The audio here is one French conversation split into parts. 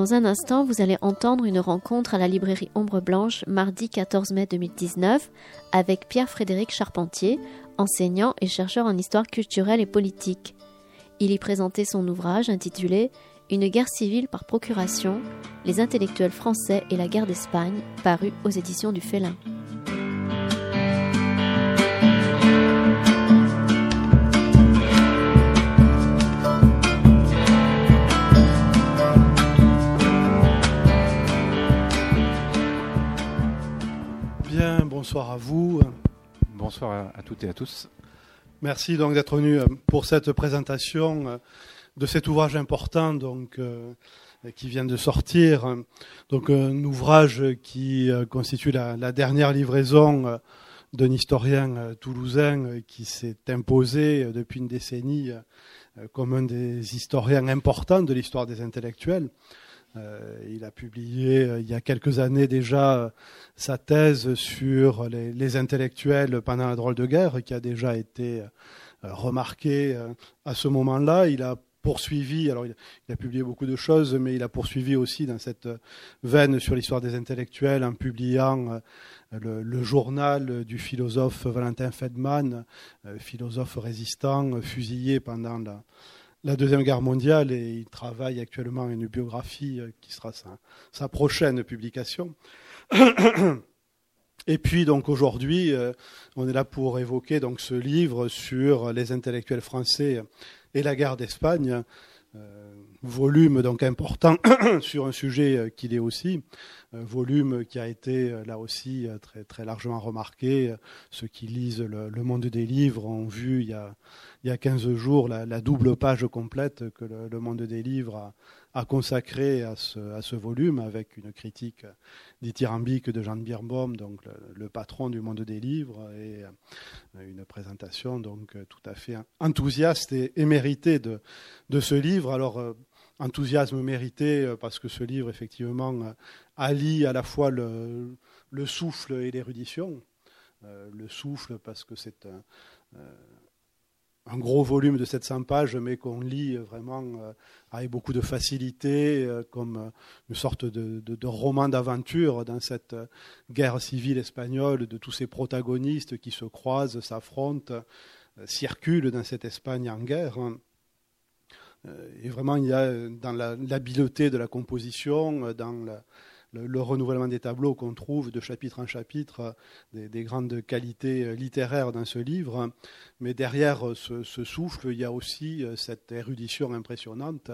Dans un instant, vous allez entendre une rencontre à la librairie Ombre Blanche mardi 14 mai 2019 avec Pierre-Frédéric Charpentier, enseignant et chercheur en histoire culturelle et politique. Il y présentait son ouvrage intitulé Une guerre civile par procuration, les intellectuels français et la guerre d'Espagne, paru aux éditions du Félin. bonsoir à vous. Bonsoir à, toutes et à tous. Merci donc d'être venu euh, pour cette présentation euh, de cet ouvrage important donc, euh, qui vient de sortir. Donc un ouvrage qui constitue la, dernière livraison d'un historien toulousain qui s'est imposé depuis une décennie comme un des historiens importants de l'histoire des intellectuels. Euh, il a publié euh, il y a quelques années déjà euh, sa thèse sur les, intellectuels pendant la drôle de guerre, qui a déjà été remarquée à ce moment-là. Il a poursuivi, alors il, a publié beaucoup de choses, mais il a poursuivi aussi dans cette veine sur l'histoire des intellectuels en publiant le, journal du philosophe Valentin Feldman, philosophe résistant, fusillé pendant la, Deuxième Guerre mondiale et il travaille actuellement une biographie euh, qui sera sa, prochaine publication. Et puis donc aujourd'hui, euh, on est là pour évoquer donc ce livre sur les intellectuels français et la guerre d'Espagne, euh, volume donc important sur un sujet qu'il est aussi, volume qui a été là aussi très largement remarqué. Ceux qui lisent le, le Monde des livres ont vu il y a il y a 15 jours la, double page complète que le, Monde des Livres a, consacrée à ce, volume, avec une critique dithyrambique de Jean Birnbaum, donc le, patron du Monde des Livres, et euh, une présentation donc tout à fait enthousiaste et, méritée de, de, ce livre. Alors, euh, enthousiasme mérité euh, parce que ce livre, effectivement, allie à la fois le, souffle et l'érudition. le souffle parce que c'est un un gros volume de 700 pages, mais qu'on lit vraiment euh, avec beaucoup de facilité, euh, comme euh, une sorte de, roman d'aventure dans cette guerre civile espagnole, de tous ces protagonistes qui se croisent, s'affrontent, circulent dans cette Espagne en guerre. Et vraiment, il y a dans l'habileté de la composition, dans la, le, renouvellement des tableaux qu'on trouve de chapitre en chapitre, des, grandes qualités euh, littéraires dans ce livre. Mais derrière euh, ce, souffle, il y a aussi euh, cette érudition impressionnante,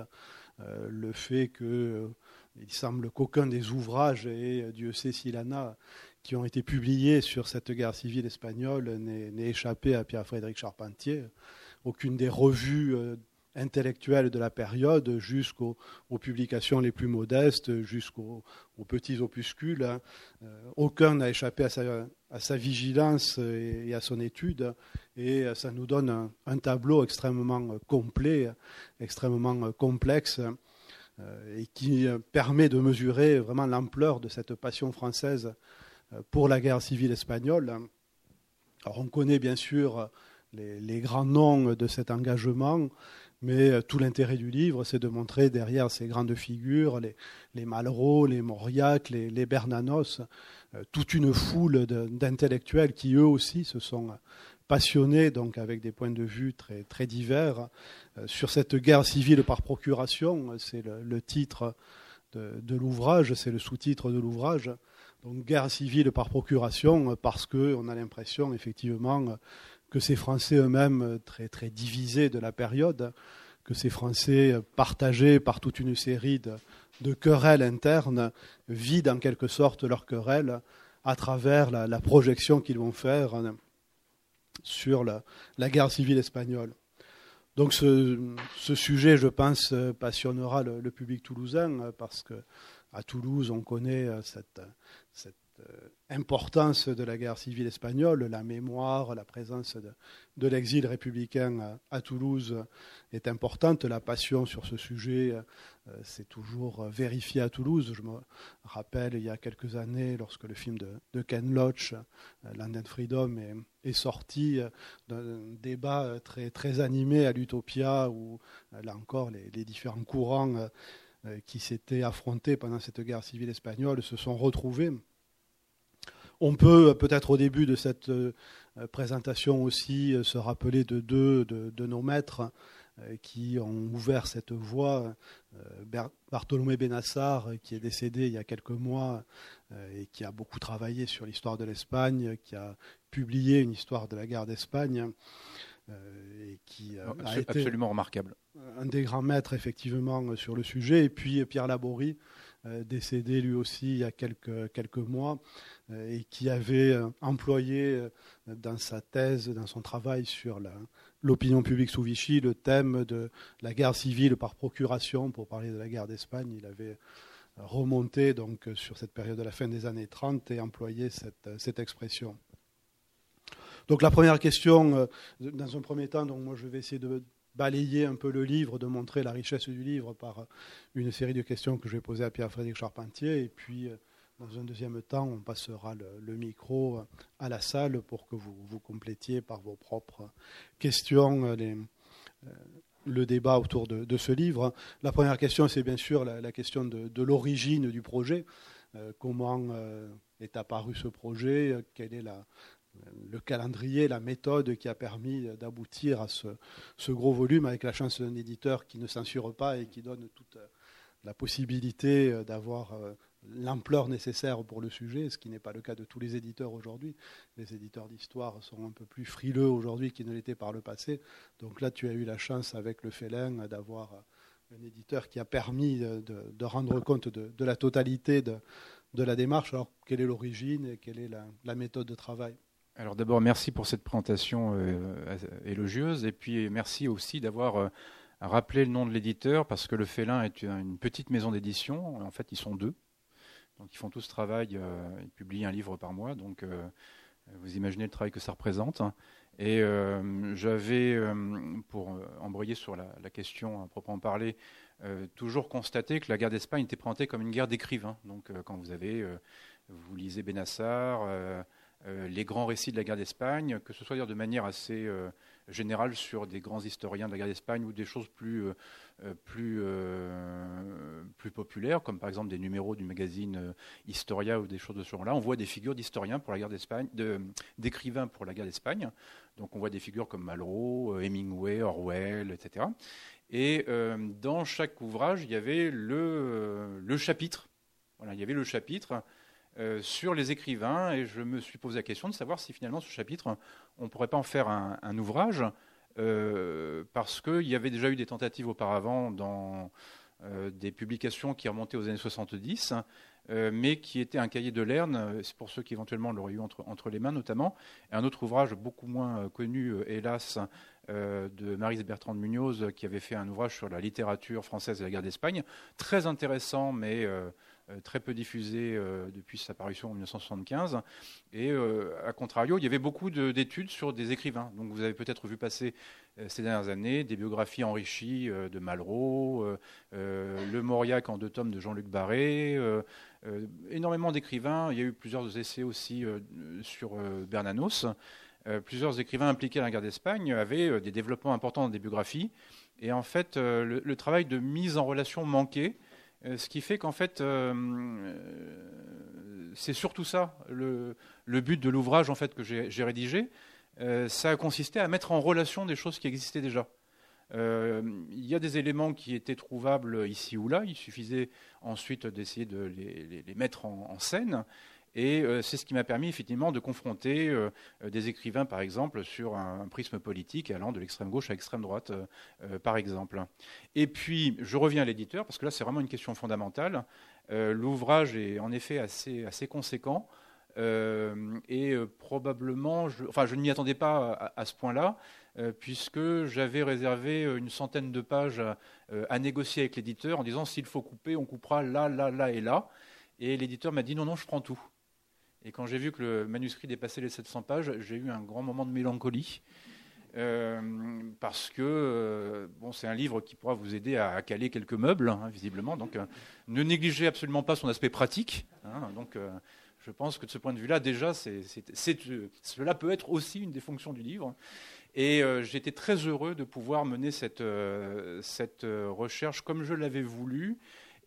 le fait que il semble qu'aucun des ouvrages, et Dieu sait s'il en a, qui ont été publiés sur cette guerre civile espagnole n'ait échappé à Pierre-Frédéric Charpentier. Aucune des revues intellectuels de la période jusqu'aux publications les plus modestes, jusqu'aux petits opuscules. Hein. Euh, aucun n'a échappé à sa, vigilance et, à son étude, et ça nous donne un, tableau extrêmement complet, extrêmement complexe, euh, et qui permet de mesurer vraiment l'ampleur de cette passion française euh, pour la guerre civile espagnole. Alors on connaît bien sûr les grands noms de cet engagement, mais euh, tout l'intérêt du livre, c'est de montrer derrière ces grandes figures, les, Malraux, les Mauriac, les, Bernanos, euh, toute une foule d'intellectuels qui eux aussi se sont passionnés, donc avec des points de vue très, très divers, euh, sur cette guerre civile par procuration. C'est le, titre de, de l'ouvrage, c'est le sous-titre de l'ouvrage. Donc guerre civile par procuration, parce qu'on a l'impression effectivement que ces Français eux-mêmes euh, très, très divisés de la période, que ces Français euh, partagés par toute une série de, querelles internes vident en quelque sorte leurs querelles à travers la, projection qu'ils vont faire euh, sur la, guerre civile espagnole. Donc ce, sujet, je pense, passionnera le, public toulousain parce que à Toulouse, on connaît cette, cette importance de la guerre civile espagnole, la mémoire, la présence de, l'exil républicain à, Toulouse est importante. La passion sur ce sujet euh, s'est toujours vérifiée à Toulouse. Je me rappelle il y a quelques années, lorsque le film de, Ken Loach, euh, Land and Freedom, est, sorti, euh, d'un débat très, très animé à l'Utopia, où là encore les, les différents courants qui s'étaient affrontés pendant cette guerre civile espagnole se sont retrouvés. On peut peut-être au début de cette euh, présentation aussi euh, se rappeler de deux de, nos maîtres euh, qui ont ouvert cette voie. Bartholomé Benassar, qui est décédé il y a quelques mois et qui a beaucoup travaillé sur l'histoire de l'Espagne, qui a publié une histoire de la guerre d'Espagne. et qui a été absolument remarquable. Un des grands maîtres effectivement sur le sujet. Et puis Pierre Laborie, décédé lui aussi il y a quelques, quelques mois, euh, et qui avait euh, employé euh, dans sa thèse, dans son travail sur l'opinion publique sous Vichy, le thème de la guerre civile par procuration, pour parler de la guerre d'Espagne. Il avait remonté donc sur cette période de la fin des années 30 et employé cette, cette expression. Donc la première question, dans un premier temps, donc moi je vais essayer de balayer un peu le livre, de montrer la richesse du livre par une série de questions que je vais poser à Pierre-Frédéric Charpentier, et puis dans un deuxième temps, on passera le, micro à la salle pour que vous, complétiez par vos propres questions euh, euh, le débat autour de, ce livre. La première question, c'est bien sûr la, question de, l'origine du projet. Euh, comment est apparu ce projet? Quel est le calendrier, la méthode qui a permis d'aboutir à ce, ce, gros volume avec la chance d'un éditeur qui ne censure pas et qui donne toute la possibilité d'avoir l'ampleur nécessaire pour le sujet, ce qui n'est pas le cas de tous les éditeurs aujourd'hui. Les éditeurs d'histoire sont un peu plus frileux aujourd'hui qu'ils ne l'étaient par le passé. Donc là, tu as eu la chance avec le Félin d'avoir un éditeur qui a permis de, rendre compte de, la totalité de, la démarche. Alors, quelle est l'origine et quelle est la, méthode de travail? Alors d'abord, merci pour cette présentation euh, élogieuse, et puis merci aussi d'avoir euh, rappelé le nom de l'éditeur, parce que le Félin est une petite maison d'édition, en fait ils sont deux, donc ils font tout ce travail, euh, ils publient un livre par mois, donc euh, vous imaginez le travail que ça représente. Et euh, j'avais, pour embrayer sur la, question à proprement parler, toujours constaté que la guerre d'Espagne était présentée comme une guerre d'écrivains. Donc quand vous avez, vous lisez Benassar, les grands récits de la guerre d'Espagne, que ce soit de manière assez générale sur des grands historiens de la guerre d'Espagne ou des choses plus euh, plus, euh, plus populaires, comme par exemple des numéros du magazine euh, Historia ou des choses de ce genre-là. On voit des figures d'historiens pour la guerre d'Espagne, d'écrivains pour la guerre d'Espagne. Donc on voit des figures comme Malraux, Hemingway, Orwell, etc. Et dans chaque ouvrage, il y avait le, le chapitre. Voilà, il y avait le chapitre sur les écrivains, et je me suis posé la question de savoir si finalement ce chapitre, on ne pourrait pas en faire un, ouvrage euh, parce qu'il y avait déjà eu des tentatives auparavant dans euh, des publications qui remontaient aux années 70, euh, mais qui étaient un cahier de Lerne, c'est pour ceux qui éventuellement l'auraient eu entre, les mains notamment, et un autre ouvrage beaucoup moins connu, hélas, de Marise Bertrand de Munoz, qui avait fait un ouvrage sur la littérature française de la guerre d'Espagne, très intéressant, mais euh, très peu diffusé euh, depuis sa parution en 1975. Et euh, à contrario, il y avait beaucoup d'études sur des écrivains. Donc vous avez peut-être vu passer ces dernières années des biographies enrichies de Malraux, Le Mauriac en deux tomes de Jean-Luc Barré, énormément d'écrivains. Il y a eu plusieurs essais aussi sur Bernanos. plusieurs écrivains impliqués dans la guerre d'Espagne avaient des développements importants dans des biographies. Et en fait, le, travail de mise en relation manquait. Euh, ce qui fait qu'en fait, euh, euh, c'est surtout ça le, but de l'ouvrage en fait que j'ai rédigé. ça a consisté à mettre en relation des choses qui existaient déjà. il y a des éléments qui étaient trouvables ici ou là. Il suffisait ensuite d'essayer de les, mettre en scène. Et euh, c'est ce qui m'a permis effectivement de confronter euh, euh, des écrivains, par exemple, sur un, prisme politique allant de l'extrême gauche à l'extrême droite, par exemple. Et puis, je reviens à l'éditeur, parce que là, c'est vraiment une question fondamentale. L'ouvrage est en effet assez, assez conséquent. et probablement, je, enfin, je ne m'y attendais pas à, ce point-là, puisque j'avais réservé une centaine de pages à négocier avec l'éditeur en disant s'il faut couper, on coupera là, là, là et là. Et l'éditeur m'a dit non, non, je prends tout. Et quand j'ai vu que le manuscrit dépassait les 700 pages, j'ai eu un grand moment de mélancolie. parce que bon, c'est un livre qui pourra vous aider à, caler quelques meubles, hein, visiblement. Donc, ne négligez absolument pas son aspect pratique. Hein. donc, je pense que de ce point de vue-là, déjà, cela peut être aussi une des fonctions du livre. Et euh, j'étais très heureux de pouvoir mener cette, euh, cette euh, recherche comme je l'avais voulu.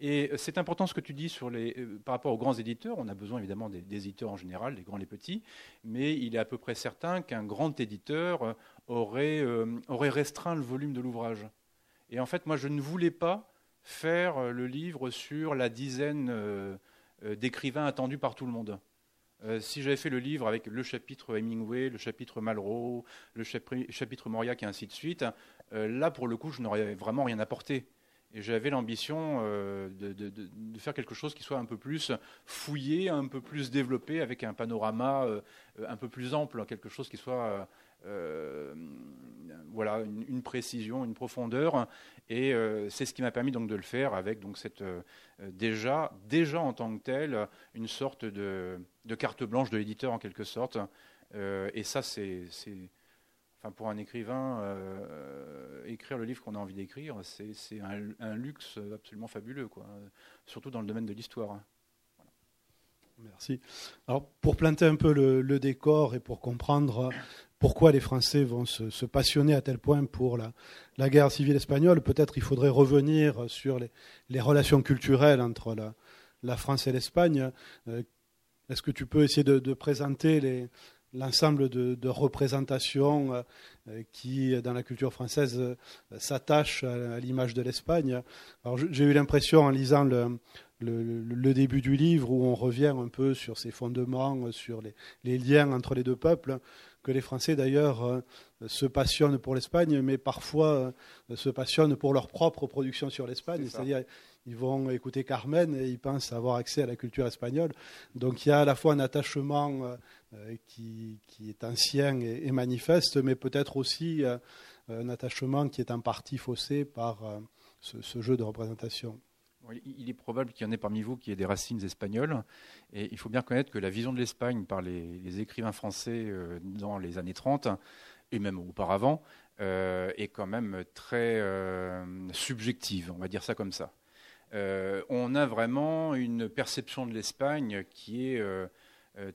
Et c'est important ce que tu dis sur les, par rapport aux grands éditeurs. On a besoin évidemment des, éditeurs en général, les grands, les petits, mais il est à peu près certain qu'un grand éditeur aurait, aurait restreint le volume de l'ouvrage. Et en fait, moi, je ne voulais pas faire le livre sur la dizaine euh, d'écrivains attendus par tout le monde. Euh, si j'avais fait le livre avec le chapitre Hemingway, le chapitre Malraux, le chapitre Mauriac et ainsi de suite, euh, là pour le coup je n'aurais vraiment rien apporté. Et j'avais l'ambition de, faire quelque chose qui soit un peu plus fouillé, un peu plus développé, avec un panorama un peu plus ample, quelque chose qui soit euh, voilà, une, précision, une profondeur, et euh, c'est ce qui m'a permis donc de le faire avec donc cette euh, déjà, déjà en tant que tel, une sorte de, carte blanche de l'éditeur en quelque sorte. et ça, c'est, enfin pour un écrivain, écrire le livre qu'on a envie d'écrire, c'est, un, luxe absolument fabuleux, quoi. Surtout dans le domaine de l'histoire. Merci. Alors, pour planter un peu le, décor et pour comprendre pourquoi les Français vont se, passionner à tel point pour la, guerre civile espagnole, peut-être il faudrait revenir sur les, relations culturelles entre la, France et l'Espagne. Euh, est-ce que tu peux essayer de, présenter l'ensemble de, représentations euh, qui, dans la culture française, euh, s'attachent à, l'image de l'Espagne j'ai eu l'impression, en lisant le, début du livre, où on revient un peu sur ses fondements, sur les liens entre les deux peuples, que les Français d'ailleurs euh, se passionnent pour l'Espagne, mais parfois euh, se passionnent pour leur propre production sur l'Espagne. C'est-à-dire, ils vont écouter Carmen et ils pensent avoir accès à la culture espagnole. Donc il y a à la fois un attachement euh, qui, est ancien et, manifeste, mais peut-être aussi un attachement qui est en partie faussé par ce jeu de représentation. Il est probable qu'il y en ait parmi vous qui aient des racines espagnoles. Et il faut bien connaître que la vision de l'Espagne par les, écrivains français euh, dans les années 30, et même auparavant, euh, est quand même très euh, subjective, on va dire ça comme ça. on a vraiment une perception de l'Espagne qui est euh,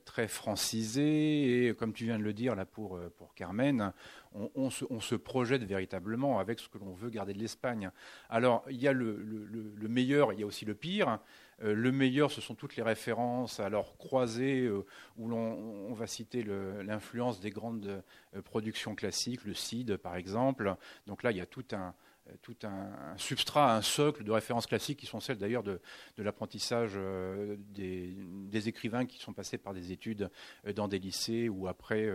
très francisé et comme tu viens de le dire là pour, euh, pour Carmen, on, se, projette véritablement avec ce que l'on veut garder de l'Espagne. Alors il y a le, meilleur, il y a aussi le pire. Euh, le meilleur, ce sont toutes les références à leur croisée où l'on on va citer l'influence des grandes productions classiques, le CID par exemple. Donc là, il y a tout un, euh, tout un, substrat, un socle de références classiques qui sont celles d'ailleurs de, l'apprentissage euh, des, écrivains qui sont passés par des études euh, dans des lycées ou après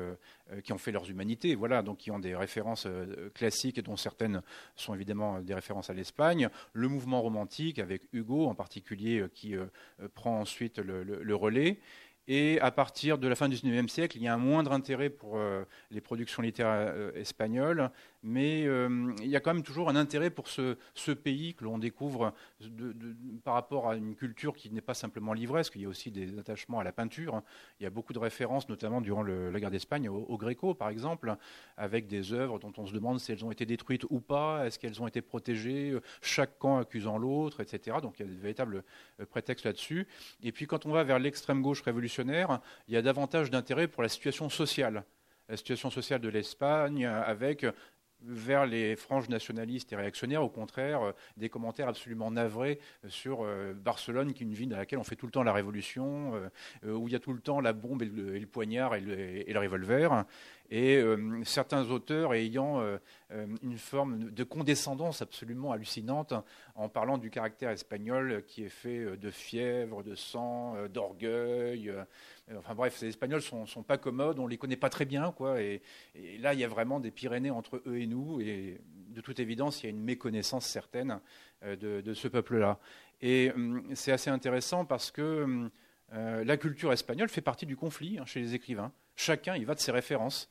qui ont fait leurs humanités, voilà, donc qui ont des références classiques dont certaines sont évidemment des références à l'Espagne. Le mouvement romantique avec Hugo en particulier qui prend ensuite le relais. Et à partir de la fin du XIXe siècle, il y a un moindre intérêt pour euh, les productions littéraires euh, espagnoles, mais euh, il y a quand même toujours un intérêt pour ce, pays que l'on découvre par rapport à une culture qui n'est pas simplement livresque, il y a aussi des attachements à la peinture. Il y a beaucoup de références, notamment durant la guerre d'Espagne, au, Gréco, par exemple, avec des œuvres dont on se demande si elles ont été détruites ou pas, est-ce qu'elles ont été protégées, chaque camp accusant l'autre, etc. Donc il y a des véritables prétextes là-dessus. Et puis quand on va vers l'extrême gauche révolutionnaire, il y a davantage d'intérêt pour la situation sociale. La situation sociale de l'Espagne, avec vers les franges nationalistes et réactionnaires, au contraire, euh, des commentaires absolument navrés sur euh, Barcelone, qui est une ville dans laquelle on fait tout le temps la révolution, euh, où il y a tout le temps la bombe et le, poignard et le, revolver et certains auteurs ayant une forme de condescendance absolument hallucinante en parlant du caractère espagnol qui est fait de fièvre, de sang, d'orgueil. enfin bref, les Espagnols sont, sont pas commodes, on les connaît pas très bien, quoi. Et, là, il y a vraiment des Pyrénées entre eux et nous, et de toute évidence, il y a une méconnaissance certaine de, de ce peuple-là. Et hum, c'est assez intéressant parce que hum, la culture espagnole fait partie du conflit hein, chez les écrivains. Chacun y va de ses références.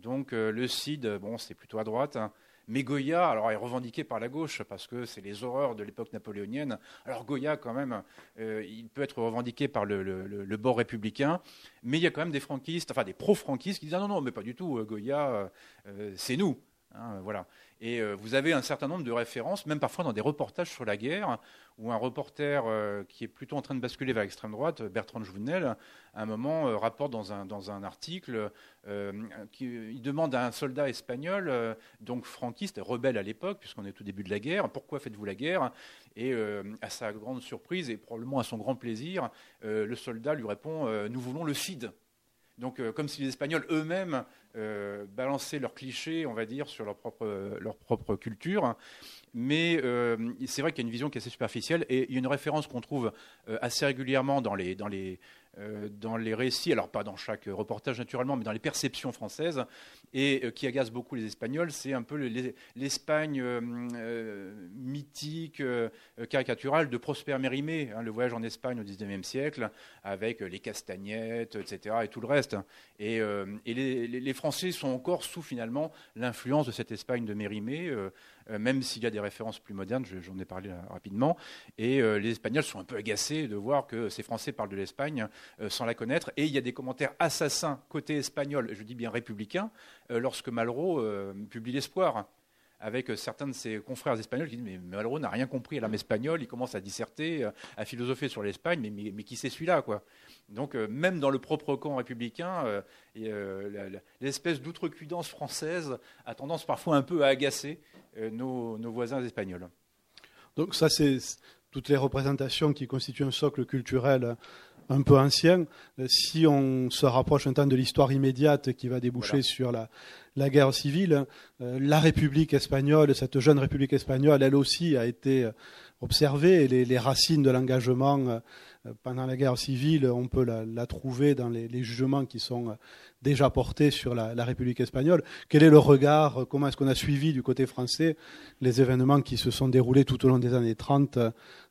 Donc euh, le CID, bon, c'est plutôt à droite, hein. Mais Goya, alors, est revendiqué par la gauche parce que c'est les horreurs de l'époque napoléonienne. Alors Goya, quand même, euh, il peut être revendiqué par le, bord républicain, mais il y a quand même des franquistes, enfin des pro-franquistes qui disent ah non, non, mais pas du tout, Goya, c'est nous. Hein, voilà. Et euh, vous avez un certain nombre de références, même parfois dans des reportages sur la guerre, où un reporter euh, qui est plutôt en train de basculer vers l'extrême droite, Bertrand Jouvenel, à un moment euh, rapporte dans un, dans un article qu'il demande à un soldat espagnol, donc franquiste, rebelle à l'époque, puisqu'on est au début de la guerre, pourquoi faites-vous la guerre? Et à sa grande surprise et probablement à son grand plaisir, le soldat lui répond Nous voulons le CID. Donc, comme si les Espagnols eux-mêmes euh, balancer leurs clichés, on va dire, sur leur propre, leur propre culture. Mais euh, c'est vrai qu'il y a une vision qui est assez superficielle et il y a une référence qu'on trouve euh, assez régulièrement dans les, dans les, euh, dans les récits, alors pas dans chaque reportage naturellement, mais dans les perceptions françaises, et euh, qui agace beaucoup les Espagnols, c'est un peu l'Espagne euh, mythique, caricaturale de Prosper Mérimée, hein, le voyage en Espagne au XIXe siècle, avec les castagnettes, etc., et tout le reste. Et, et les, les, Français sont encore sous finalement l'influence de cette Espagne de Mérimée. Euh, même s'il y a des références plus modernes, j'en ai parlé rapidement. Et euh, les Espagnols sont un peu agacés de voir que ces Français parlent de l'Espagne euh, sans la connaître. Et il y a des commentaires assassins côté espagnol, je dis bien républicain, lorsque Malraux publie L'Espoir avec certains de ses confrères espagnols qui disent Mais Malraux n'a rien compris à l'âme espagnole, il commence à disserter, à philosopher sur l'Espagne, mais, mais, qui c'est celui-là quoi? Donc, même dans le propre camp républicain, l'espèce d'outrecuidance française a tendance parfois un peu à agacer euh, nos, voisins espagnols. Donc ça, c'est toutes les représentations qui constituent un socle culturel un peu ancien. Euh, si on se rapproche un temps de l'histoire immédiate qui va déboucher sur la, la, guerre civile, euh, la République espagnole, cette jeune République espagnole, elle aussi a été observée et les, les racines de l'engagement pendant la guerre civile, on peut la, trouver dans les, jugements qui sont déjà portés sur la, République espagnole. Quel est le regard Comment est-ce qu'on a suivi du côté français les événements qui se sont déroulés tout au long des années 30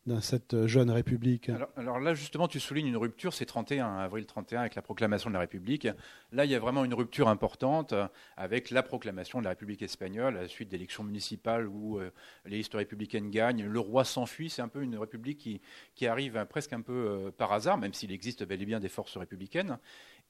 dans cette jeune République? Alors, là, justement, tu soulignes une rupture, c'est 31, avril 31, avec la proclamation de la République. Là, il y a vraiment une rupture importante avec la proclamation de la République espagnole à la suite d'élections municipales où euh, les listes républicaines gagnent. Le roi s'enfuit, c'est un peu une République qui, arrive presque un peu euh, par hasard, même s'il existe bel et bien des forces républicaines.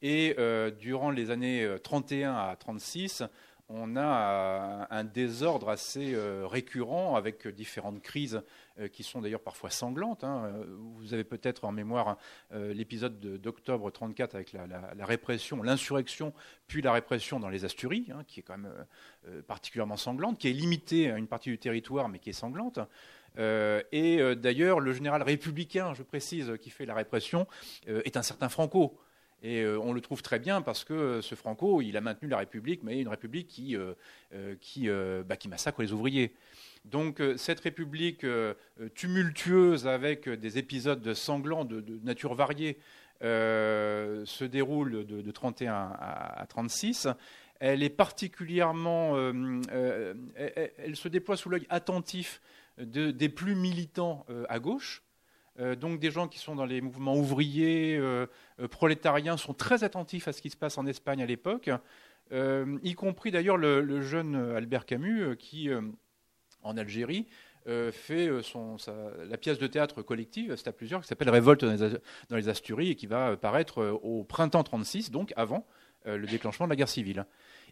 Et euh, durant les années 31 à 36, on a un désordre assez récurrent avec différentes crises euh, qui sont d'ailleurs parfois sanglantes. Hein. Vous avez peut-être en mémoire euh, l'épisode d'octobre 34 avec la, répression, l'insurrection, puis la répression dans les Asturies, hein, qui est quand même euh, particulièrement sanglante, qui est limitée à une partie du territoire, mais qui est sanglante. et d'ailleurs, le général républicain, je précise, qui fait la répression, est un certain Franco. Et on le trouve très bien parce que ce Franco, il a maintenu la République, mais une République qui, qui, bah, qui massacre les ouvriers. Donc euh, cette République euh, tumultueuse avec des épisodes sanglants de, nature variée euh, se déroule de, de 31 à, 36. Elle est particulièrement, elle, se déploie sous l'œil attentif des plus militants à gauche. Donc des gens qui sont dans les mouvements ouvriers, prolétariens, sont très attentifs à ce qui se passe en Espagne à l'époque, y compris d'ailleurs le, jeune Albert Camus qui en Algérie, euh, fait euh, la pièce de théâtre collective, c'est à plusieurs, qui s'appelle Révolte dans les, Asturies et qui va paraître euh, au printemps 36, donc avant le déclenchement de la guerre civile.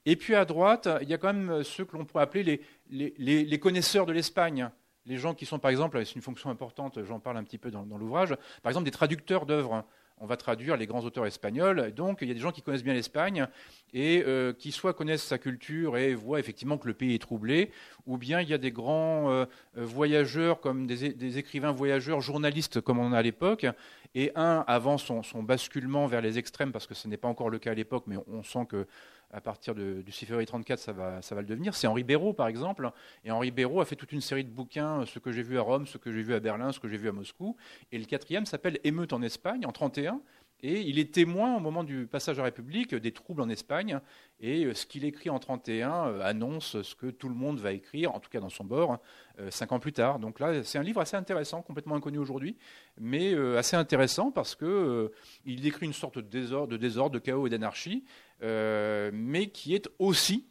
Et puis à droite, il y a quand même ceux que l'on pourrait appeler les, connaisseurs de l'Espagne. Les gens qui sont, par exemple, c'est une fonction importante, j'en parle un petit peu dans, l'ouvrage, par exemple des traducteurs d'œuvres on va traduire les grands auteurs espagnols. Donc il y a des gens qui connaissent bien l'Espagne et euh, qui soit connaissent sa culture et voient effectivement que le pays est troublé, ou bien il y a des grands euh, voyageurs comme des, écrivains voyageurs, journalistes comme on a à l'époque, et un avant son, basculement vers les extrêmes, parce que ce n'est pas encore le cas à l'époque, mais on sent que à partir du 6 février 34, ça va, ça va le devenir. C'est Henri Béraud, par exemple. Et Henri Béraud a fait toute une série de bouquins, ce que j'ai vu à Rome, ce que j'ai vu à Berlin, ce que j'ai vu à Moscou. Et le quatrième s'appelle Émeute en Espagne, en 31. Et il est témoin au moment du passage à la République des troubles en Espagne. Et euh, ce qu'il écrit en 31 euh, annonce ce que tout le monde va écrire, en tout cas dans son bord, euh, cinq ans plus tard. Donc là, c'est un livre assez intéressant, complètement inconnu aujourd'hui, mais assez intéressant parce qu'il il décrit une sorte de désordre, de, désordre, de chaos et d'anarchie, mais qui est aussi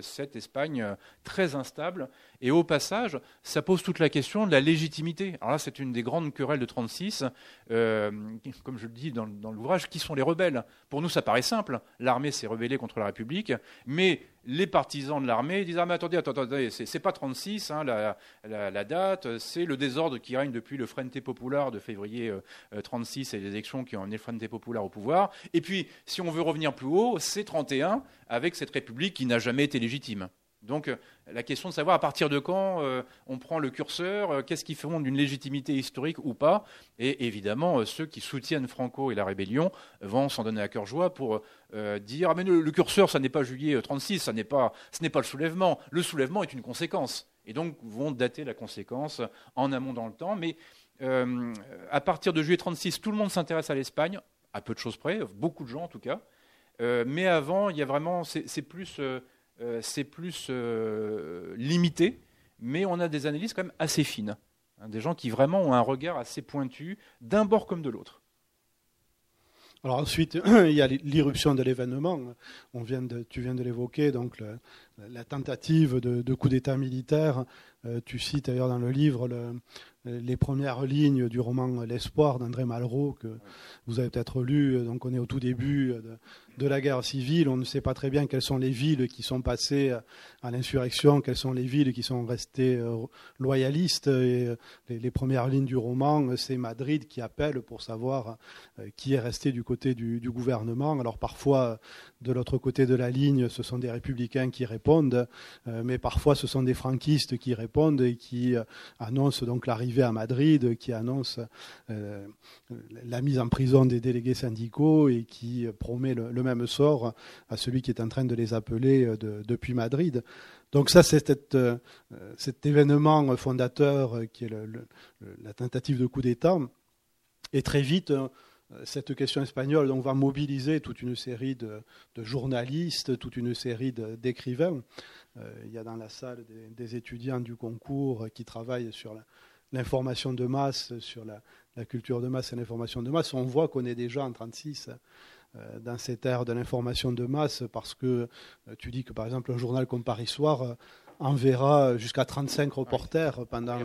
cette Espagne très instable. Et au passage, ça pose toute la question de la légitimité. Alors là, c'est une des grandes querelles de 36. comme je le dis dans, l'ouvrage, qui sont les rebelles? Pour nous, ça paraît simple. L'armée s'est rebellée contre la République, mais les partisans de l'armée disent Ah, mais attendez, attendez, c'est pas 36, hein, la, date, c'est le désordre qui règne depuis le Frente Popular de février 36 et les élections qui ont amené le Frente Popular au pouvoir. Et puis, si on veut revenir plus haut, c'est 31 avec cette république qui n'a jamais été légitime. Donc euh, la question de savoir à partir de quand euh, on prend le curseur, euh, qu'est-ce qui fait d'une légitimité historique ou pas, et évidemment ceux qui soutiennent Franco et la rébellion vont s'en donner à cœur joie pour dire ah mais le, curseur ça n'est pas juillet 36, ça n'est pas, ce n'est pas le soulèvement, le soulèvement est une conséquence, et donc vont dater la conséquence en amont dans le temps, mais à partir de juillet 36 tout le monde s'intéresse à l'Espagne, à peu de choses près, beaucoup de gens en tout cas, mais avant il y a vraiment c'est plus c'est plus euh, limité, mais on a des analyses quand même assez fines. Hein, des gens qui vraiment ont un regard assez pointu d'un bord comme de l'autre. Alors ensuite, il y a l'irruption de l'événement. Tu viens de l'évoquer, donc la tentative de, coup d'État militaire. Euh, tu cites d'ailleurs dans le livre le, les premières lignes du roman L'espoir d'André Malraux que vous avez peut-être lu. Donc on est au tout début de, la guerre civile. On ne sait pas très bien quelles sont les villes qui sont passées à l'insurrection, quelles sont les villes qui sont restées euh, loyalistes. Et euh, les, premières lignes du roman, c'est Madrid qui appelle pour savoir euh, qui est resté du côté du, gouvernement. Alors parfois, de l'autre côté de la ligne, ce sont des républicains qui répondent, mais parfois ce sont des franquistes qui répondent et qui annoncent donc l'arrivée à Madrid, qui annoncent la mise en prison des délégués syndicaux et qui promet le même sort à celui qui est en train de les appeler euh, depuis Madrid. Donc ça, c'est euh, cet événement fondateur euh, qui est la tentative de coup d'État. Et très vite, cette question espagnole donc, va mobiliser toute une série de, journalistes, toute une série d'écrivains. il y a dans la salle des, étudiants du concours qui travaillent sur l'information de masse, sur la, la, culture de masse et l'information de masse. On voit qu'on est déjà en 1936 euh, dans cette ère de l'information de masse, parce que euh, tu dis que par exemple un journal comme Paris Soir euh, enverra jusqu'à 35 reporters pendant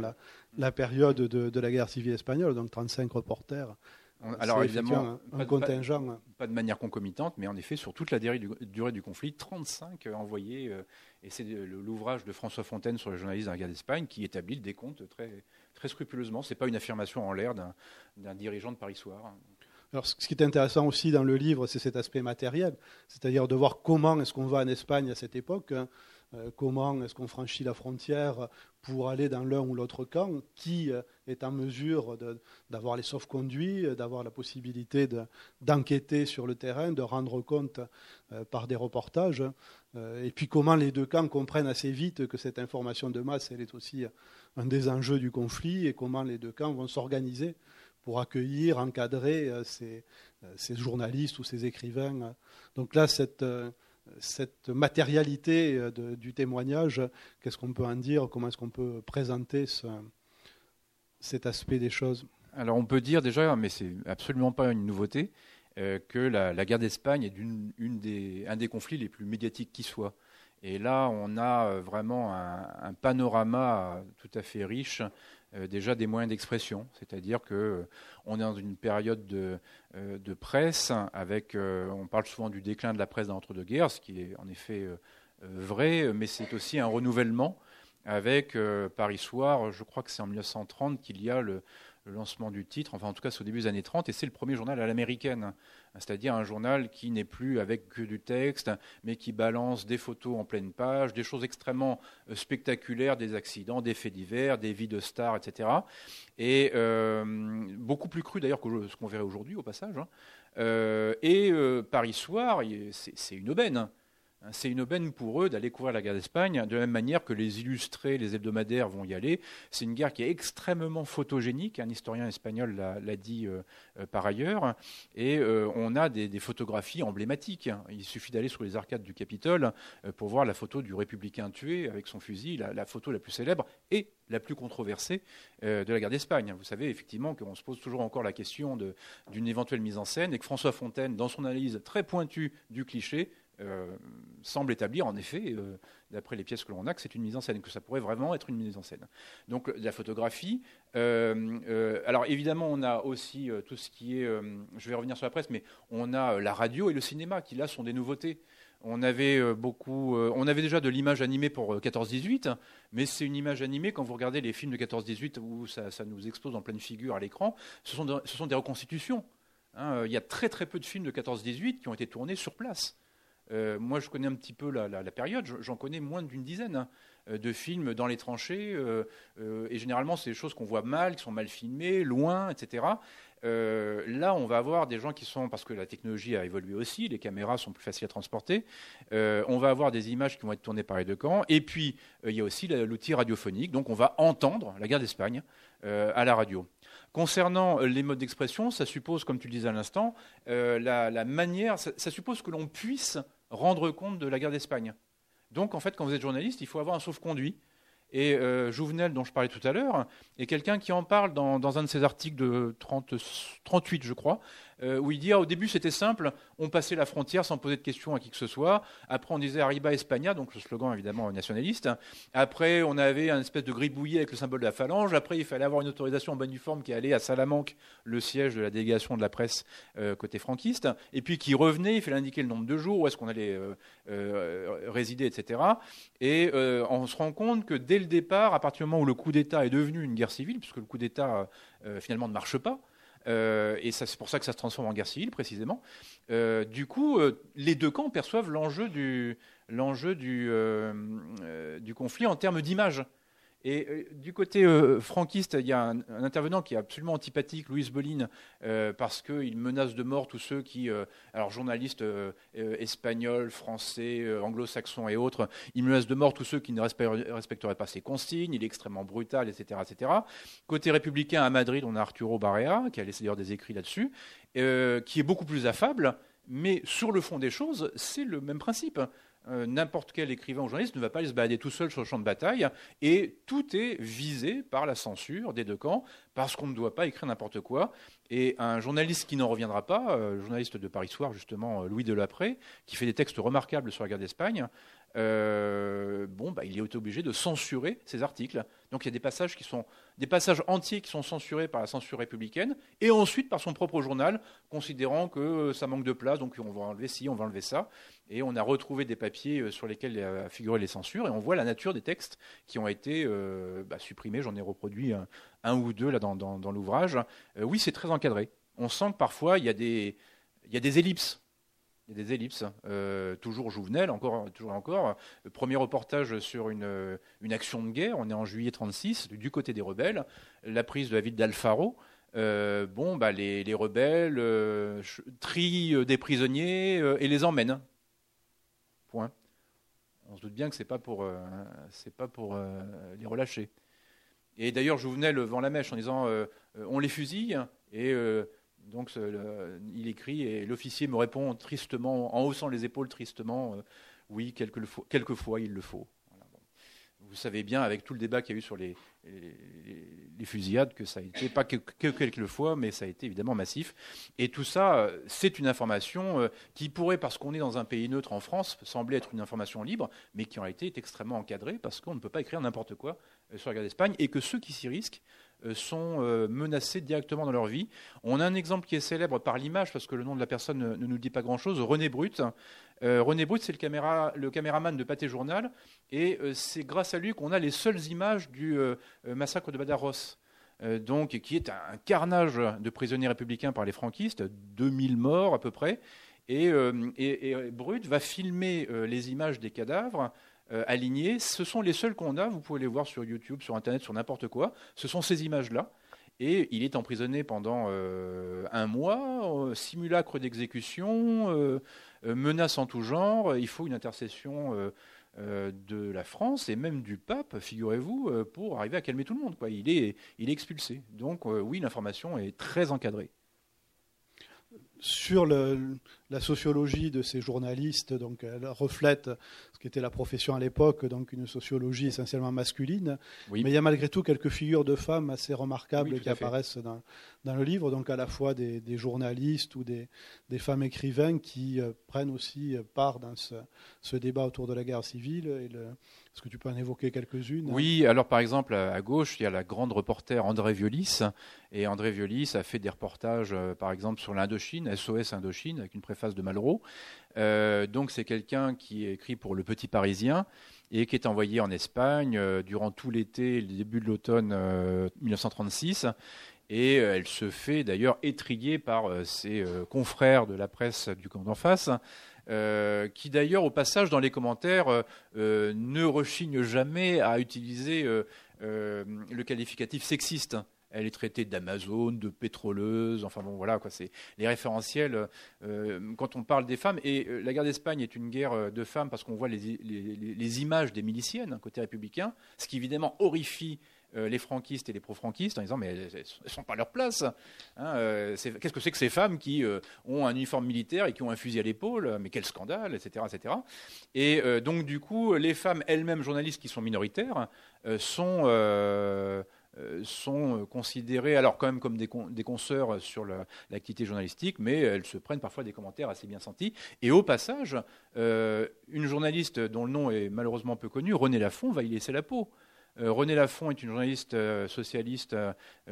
la, période de, la guerre civile espagnole, donc 35 reporters. Alors évidemment, un, contingent. Pas, de manière concomitante, mais en effet, sur toute la durée du, conflit, 35 envoyés. et c'est l'ouvrage de François Fontaine sur les journalistes de la guerre d'Espagne qui établit le décompte très, très scrupuleusement. Ce n'est pas une affirmation en l'air d'un dirigeant de Paris Soir. Alors, ce qui est intéressant aussi dans le livre, c'est cet aspect matériel, c'est-à-dire de voir comment est-ce qu'on va en Espagne à cette époque, hein. euh, comment est-ce qu'on franchit la frontière pour aller dans l'un ou l'autre camp, qui euh, est en mesure d'avoir les sauf-conduits, euh, d'avoir la possibilité d'enquêter sur le terrain, de rendre compte par des reportages, et puis comment les deux camps comprennent assez vite que cette information de masse, elle est aussi un des enjeux du conflit, et comment les deux camps vont s'organiser pour accueillir, encadrer euh, ces, euh, ces, journalistes ou ces écrivains. Donc là, cette, euh, cette matérialité du témoignage, qu'est-ce qu'on peut en dire Comment est-ce qu'on peut présenter ce, cet aspect des choses? Alors on peut dire déjà, mais c'est absolument pas une nouveauté, que la, guerre d'Espagne est une, des, un des conflits les plus médiatiques qui soit. Et là, on a vraiment un, panorama tout à fait riche euh, déjà des moyens d'expression, c'est-à-dire que euh, on est dans une période de, euh, presse avec, on parle souvent du déclin de la presse dans l'entre-deux-guerres, ce qui est en effet vrai, mais c'est aussi un renouvellement avec Paris Soir. Je crois que c'est en 1930 qu'il y a le, le lancement du titre, enfin en tout cas c'est au début des années 30, et c'est le premier journal à l'américaine, c'est-à-dire un journal qui n'est plus avec que du texte, mais qui balance des photos en pleine page, des choses extrêmement euh, spectaculaires, des accidents, des faits divers, des vies de stars, etc. Et euh, beaucoup plus cru d'ailleurs que ce qu'on verrait aujourd'hui au passage. Hein. Euh, et Paris Soir, c'est une aubaine. Hein, c'est une aubaine pour eux d'aller couvrir la guerre d'Espagne, de la même manière que les illustrés, les hebdomadaires vont y aller. C'est une guerre qui est extrêmement photogénique, un historien espagnol l'a dit euh, euh, par ailleurs, et euh, on a des, photographies emblématiques. Il suffit d'aller sur les arcades du Capitole pour voir la photo du républicain tué avec son fusil, la, photo la plus célèbre et la plus controversée de la guerre d'Espagne. Vous savez effectivement qu'on se pose toujours encore la question d'une éventuelle mise en scène et que François Fontaine, dans son analyse très pointue du cliché, semble établir, en effet, d'après les pièces que l'on a, que c'est une mise en scène, que ça pourrait vraiment être une mise en scène. Donc la photographie. alors évidemment, on a aussi tout ce qui est, je vais revenir sur la presse, mais on a la radio et le cinéma qui là sont des nouveautés. On avait euh, beaucoup, euh, on avait déjà de l'image animée pour 14-18, euh, mais c'est une image animée quand vous regardez les films de 14-18 où ça, nous explose en pleine figure à l'écran. Ce sont, des reconstitutions. Hein. il y a très très peu de films de 14-18 qui ont été tournés sur place. Moi, je connais un petit peu la, période. J'en connais moins d'une dizaine hein, de films dans les tranchées. et généralement, c'est des choses qu'on voit mal, qui sont mal filmées, loin, etc. Euh, là, on va avoir des gens qui sont, parce que la technologie a évolué aussi, les caméras sont plus faciles à transporter, euh, on va avoir des images qui vont être tournées par les deux camps, et puis euh, il y a aussi l'outil radiophonique, donc on va entendre la guerre d'Espagne à la radio. Concernant les modes d'expression, ça suppose, comme tu le disais à l'instant, la, manière, ça suppose que l'on puisse rendre compte de la guerre d'Espagne. Donc, en fait, quand vous êtes journaliste, il faut avoir un sauf-conduit et euh, Jouvenel, dont je parlais tout à l'heure, est quelqu'un qui en parle dans, un de ses articles de 30, 38, je crois, euh, où il dit ah, au début c'était simple, on passait la frontière sans poser de questions à qui que ce soit. Après on disait Arriba España, donc le slogan évidemment nationaliste. Après on avait un espèce de gribouillis avec le symbole de la phalange. Après il fallait avoir une autorisation en bonne forme qui allait à Salamanque, le siège de la délégation de la presse euh, côté franquiste, et puis qui revenait, il fallait indiquer le nombre de jours, où est-ce qu'on allait euh, résider, etc. Et on se rend compte que dès le départ, à partir du moment où le coup d'État est devenu une guerre civile, puisque le coup d'État finalement ne marche pas, euh, et c'est pour ça que ça se transforme en guerre civile, précisément. Euh, du coup, euh, les deux camps perçoivent l'enjeu du, du, conflit en termes d'image. Et euh, du côté euh, franquiste, il y a un, intervenant qui est absolument antipathique, Louis Bolin, euh, parce qu'il menace de mort tous ceux qui, alors journalistes espagnols, français, anglo-saxons et autres, il menace de mort tous ceux qui ne respecteraient pas ses consignes, il est extrêmement brutal, etc. etc. Côté républicain, à Madrid, on a Arturo Barrea, qui a laissé d'ailleurs des écrits là-dessus, qui est beaucoup plus affable, mais sur le fond des choses, c'est le même principe. Euh, n'importe quel écrivain ou journaliste ne va pas aller se balader tout seul sur le champ de bataille, et tout est visé par la censure des deux camps, parce qu'on ne doit pas écrire n'importe quoi. Et un journaliste qui n'en reviendra pas, euh, journaliste de Paris Soir, justement, euh, Louis Delapré, qui fait des textes remarquables sur la guerre d'Espagne, euh, bon, bah, il est obligé de censurer ces articles. Donc il y a des passages qui sont des passages entiers qui sont censurés par la censure républicaine et ensuite par son propre journal, considérant que ça manque de place, donc on va enlever ci, on va enlever ça. Et on a retrouvé des papiers euh, sur lesquels figuraient les censures et on voit la nature des textes qui ont été euh, bah, supprimés. J'en ai reproduit un, ou deux là dans, l'ouvrage. oui, c'est très encadré. On sent que parfois il y a des, ellipses des ellipses, euh, toujours Jouvenel, encore, toujours encore. premier reportage sur une, une, action de guerre, on est en juillet 36, du côté des rebelles, la prise de la ville d'Alfaro. Euh, bon, bah, les, les rebelles euh, trient des prisonniers et les emmènent. Point. On se doute bien que c'est pas pour, pas pour les relâcher. Et d'ailleurs, Jouvenel vend la mèche en disant on les fusille et donc il écrit et l'officier me répond tristement, en haussant les épaules tristement, euh, oui, quelquefois, quelquefois, il le faut. Vous savez bien, avec tout le débat qu'il y a eu sur les, fusillades, que ça a été pas que, quelques fois, mais ça a été évidemment massif. Et tout ça, euh, c'est une information euh, qui pourrait, parce qu'on est dans un pays neutre en France, sembler être une information libre, mais qui en réalité est extrêmement encadrée, parce qu'on ne peut pas écrire n'importe quoi sur la guerre d'Espagne, et que ceux qui s'y risquent sont euh, menacés directement dans leur vie. On a un exemple qui est célèbre par l'image, parce que le nom de la personne ne, nous dit pas grand-chose, René Brut. Euh, René Brut, c'est le, caméra, le caméraman de Pâté Journal, et c'est grâce à lui qu'on a les seules images du massacre de Badaros. donc, qui est un carnage de prisonniers républicains par les franquistes, 2000 morts à peu près. Et, et Brut va filmer les images des cadavres euh, alignés. Ce sont les seuls qu'on a, vous pouvez les voir sur YouTube, sur Internet, sur n'importe quoi. Ce sont ces images-là. Et il est emprisonné pendant euh, un mois, euh, simulacre d'exécution, menace en tout genre. Il faut une intercession de la France et même du pape, figurez-vous, pour arriver à calmer tout le monde. Quoi. Il, est, il est expulsé. Donc oui, l'information est très encadrée sur la sociologie de ces journalistes, donc elle reflète ce qui était la profession à l'époque, donc une sociologie essentiellement masculine. Mais il y a malgré tout quelques figures de femmes assez remarquables qui apparaissent dans, dans, le livre, donc à la fois des, journalistes ou des, femmes écrivains qui euh, prennent aussi part dans ce, débat autour de la guerre civile. Est-ce que tu peux en évoquer quelques-unes? Oui, alors par exemple, à gauche, il y a la grande reporter André Violis. Et André Violis a fait des reportages, euh, par exemple, sur l'Indochine, SOS Indochine, avec une préface de Malraux. Euh, donc c'est quelqu'un qui écrit pour Le Petit Parisien et qui est envoyé en Espagne euh, durant tout l'été, le début de l'automne 1936. Et elle se fait d'ailleurs étrier par ses confrères de la presse du camp d'en face, qui d'ailleurs au passage dans les commentaires ne rechigne jamais à utiliser le qualificatif sexiste. Elle est traitée d'Amazone, de pétroleuse, enfin bon voilà quoi, c'est les référentiels euh, quand on parle des femmes. Et euh, la guerre d'Espagne est une guerre euh, de femmes parce qu'on voit les, images des miliciennes côté républicain, ce qui évidemment horrifie les franquistes et les pro-franquistes en disant mais elles ne sont pas à leur place. Hein, qu'est-ce que c'est que ces femmes qui ont un uniforme militaire et qui ont un fusil à l'épaule Mais quel scandale, etc. etc. Et donc du coup, les femmes elles-mêmes journalistes qui sont minoritaires sont euh, sont euh, considérées alors quand même comme des, des consoeurs sur l'activité journalistique, mais elles se prennent parfois des commentaires assez bien sentis. Et au passage, euh, une journaliste dont le nom est malheureusement peu connu, René Lafont, va y laisser la peau. René Lafont est une journaliste socialiste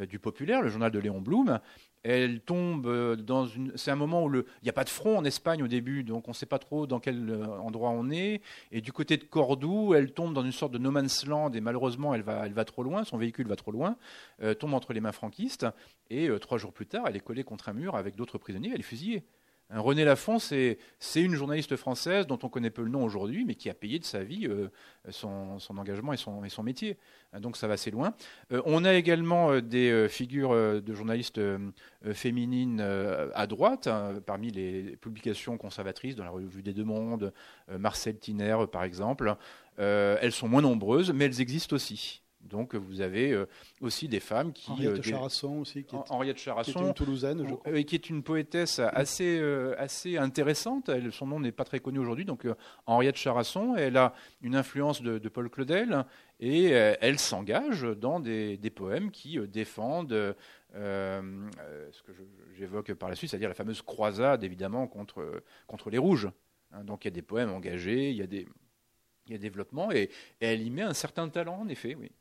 du Populaire, le journal de Léon Blum, elle tombe euh, dans une. C'est un moment où il n'y a pas de front en Espagne au début, donc on ne sait pas trop dans quel euh, endroit on est. Et du côté de Cordoue, elle tombe dans une sorte de no man's land et malheureusement, elle va, elle va trop loin, son véhicule va trop loin, euh, tombe entre les mains franquistes. Et trois jours plus tard, elle est collée contre un mur avec d'autres prisonniers, elle est fusillée. René Lafont, c'est une journaliste française dont on connaît peu le nom aujourd'hui, mais qui a payé de sa vie euh, son, engagement et son, métier. Euh, donc ça va assez loin. Euh, on a également des figures de journalistes féminines à droite, hein, parmi les publications conservatrices dans la revue des Deux Mondes, Marcel Tiner par exemple. elles sont moins nombreuses, mais elles existent aussi. Donc vous avez euh, aussi des femmes qui... Henriette euh, Charasson aussi, qui est, Henriette Charasson, qui est une Toulousaine, je crois. Euh, qui est une poétesse assez, assez intéressante. Elle, son nom n'est pas très connu aujourd'hui. Donc Henriette Charasson, elle a une influence de, Paul Claudel et elle s'engage dans des, des, poèmes qui défendent ce que j'évoque par la suite, c'est-à-dire la fameuse croisade évidemment contre, contre les Rouges. Hein, donc il y a des poèmes engagés, il y a des... Il y a développement et, et elle y met un certain talent, en effet, oui.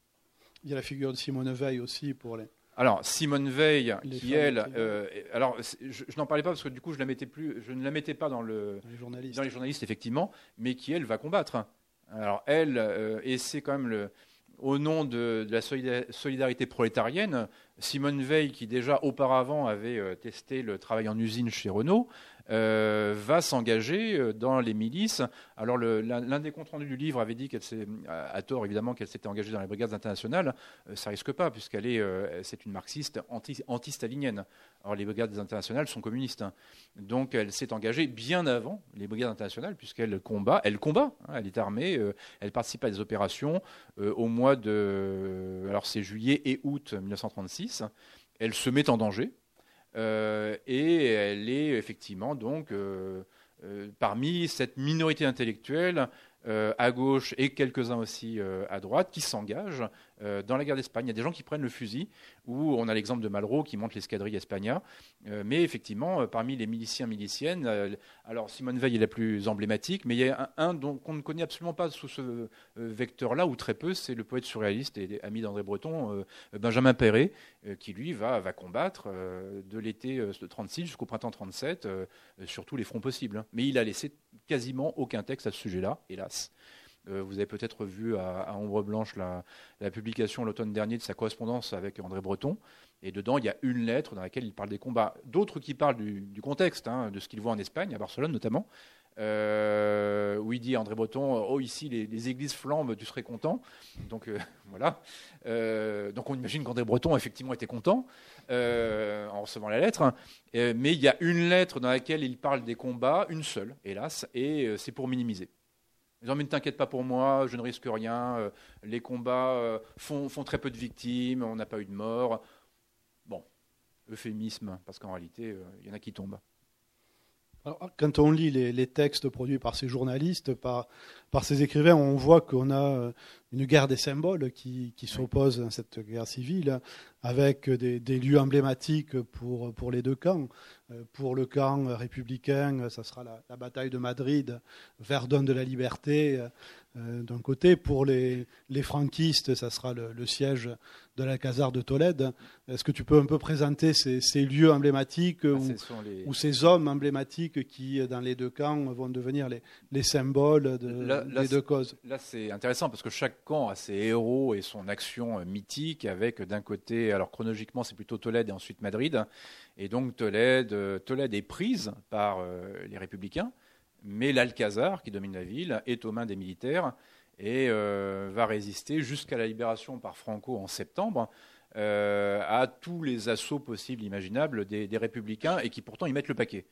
Il y a la figure de Simone Veil aussi pour les. Alors Simone Veil, qui elle, euh, alors je, n'en parlais pas parce que du coup je la mettais plus, je ne la mettais pas dans le dans les journalistes, dans les journalistes effectivement, mais qui elle va combattre. Alors elle, euh, et c'est quand même le, au nom de, de, la solidarité prolétarienne, Simone Veil, qui déjà auparavant avait euh, testé le travail en usine chez Renault, euh, va s'engager euh, dans les milices. Alors l'un des comptes rendus du livre avait dit qu'elle tort évidemment, qu'elle s'était engagée dans les brigades internationales. Euh, ça risque pas, puisqu'elle est, c'est une marxiste anti-stalinienne. Alors les brigades internationales sont communistes, hein. donc elle s'est engagée bien avant les brigades internationales, puisqu'elle combat, elle combat, hein. elle est armée, elle participe à des opérations au mois de, alors c'est juillet et août 1936. Elle se met en danger, euh, et elle est effectivement donc euh, euh, parmi cette minorité intellectuelle à gauche et quelques-uns aussi à droite qui s'engagent dans la guerre d'Espagne. Il y a des gens qui prennent le fusil où on a l'exemple de Malraux qui monte l'escadrille Espagna. Euh, mais effectivement, euh, parmi les miliciens miliciennes, euh, alors Simone Veil est la plus emblématique, mais il y a un, dont qu'on ne connaît absolument pas sous ce vecteur-là, ou très peu, c'est le poète surréaliste et ami d'André Breton, Benjamin Perret, qui lui va, va combattre de l'été de 36 jusqu'au printemps 37 sur tous les fronts possibles. Hein. Mais il a laissé quasiment aucun texte à ce sujet-là, hélas. Euh, vous avez peut-être vu à, Ombre Blanche la, publication l'automne dernier de sa correspondance avec André Breton. Et dedans, il y a une lettre dans laquelle il parle des combats. D'autres qui parlent du, contexte, hein, de ce qu'il voit en Espagne, à Barcelone notamment, euh, où il dit André Breton Oh, ici, les, églises flambent, tu serais content. Donc, euh, voilà. donc, on imagine qu'André Breton, effectivement, était content en recevant la lettre. mais il y a une lettre dans laquelle il parle des combats, une seule, hélas, et c'est pour minimiser. Ils mais ne t'inquiète pas pour moi, je ne risque rien, euh, les combats euh, font, très peu de victimes, on n'a pas eu de mort. Bon, euphémisme, parce qu'en réalité, euh, il y en a qui tombent. quand on lit les, textes produits par ces journalistes, par, par ces écrivains, on voit qu'on a euh, une guerre des symboles qui, qui s'oppose à cette guerre civile, avec des, lieux emblématiques pour, pour les deux camps. Euh, pour le camp républicain, ça sera la, bataille de Madrid, Verdun de la Liberté, euh, d'un côté. Pour les, les, franquistes, ça sera le, siège de la de Tolède. Est-ce que tu peux un peu présenter ces, ces lieux emblématiques ah, ou, ces hommes emblématiques qui, dans les deux camps, vont devenir les, les symboles de, des deux causes Là, c'est intéressant parce que chaque camp a ses héros et son action euh, mythique, avec d'un côté, alors chronologiquement, c'est plutôt Tolède et ensuite Madrid. Et donc Tolède, euh, Tolède est prise par les républicains mais l'Alcazar, qui domine la ville, est aux mains des militaires et euh, va résister jusqu'à la libération par Franco en septembre euh, à tous les assauts possibles, imaginables des, républicains et qui pourtant y mettent le paquet.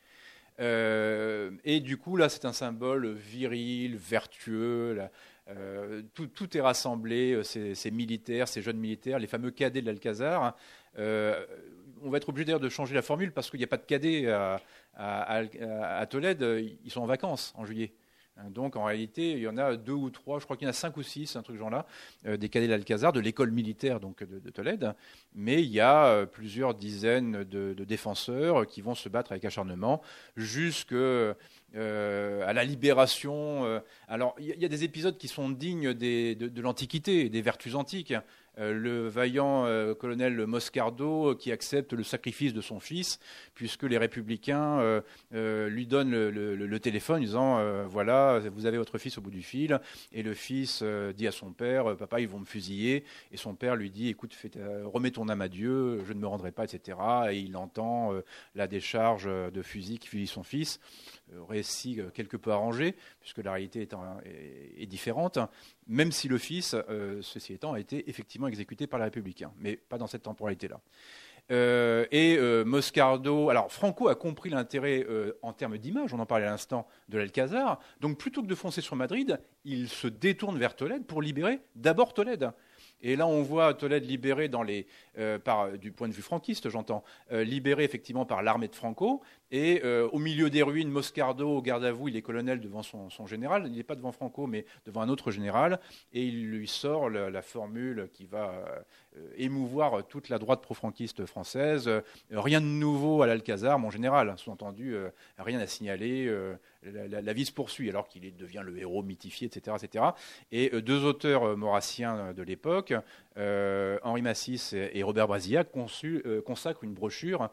Euh, et du coup, là, c'est un symbole viril, vertueux. tout, est rassemblé, ces, militaires, ces jeunes militaires, les fameux cadets de l'Alcazar. on va être obligé d'ailleurs de changer la formule parce qu'il n'y a pas de cadets à, Tolède, ils sont en vacances en juillet. Donc en réalité, il y en a deux ou trois, je crois qu'il y en a cinq ou six, un truc genre-là, euh, des cadets d'Alcazar, de l'école militaire donc de, Tolède. Mais il y a euh, plusieurs dizaines de, défenseurs qui vont se battre avec acharnement jusqu'à euh, la libération. alors il y, a des épisodes qui sont dignes de, de l'Antiquité, des vertus antiques. Euh, le vaillant euh, colonel Moscardo euh, qui accepte le sacrifice de son fils, puisque les républicains lui donnent le, téléphone disant Voilà, vous avez votre fils au bout du fil. Et le fils dit à son père Papa, ils vont me fusiller. Et son père lui dit Écoute, remets ton âme à Dieu, je ne me rendrai pas, etc. Et il entend la décharge de fusil qui fusille son fils. Récit quelque peu arrangé, puisque la réalité est, est différente, même si le fils, ceci étant, a été effectivement exécuté par les républicains, mais pas dans cette temporalité-là. Euh, et euh, Moscardo, alors Franco a compris l'intérêt euh, en termes d'image, on en parlait à l'instant, de l'Alcazar. Donc plutôt que de foncer sur Madrid, il se détourne vers Tolède pour libérer d'abord Tolède. Et là, on voit Tolède libéré du point de vue franquiste, j'entends, libéré effectivement par l'armée de Franco, et euh, au milieu des ruines, Moscardo, au garde à vous, il est colonel devant son, général. Il n'est pas devant Franco, mais devant un autre général. Et il lui sort la, formule qui va euh, émouvoir toute la droite pro-franquiste française. Euh, rien de nouveau à l'Alcazar, mon général. Sous-entendu, rien à signaler. La, vie se poursuit alors qu'il devient le héros mythifié, etc. etc. Et deux auteurs maurassiens de l'époque, Henri Massis et Robert Brasillac, consacrent une brochure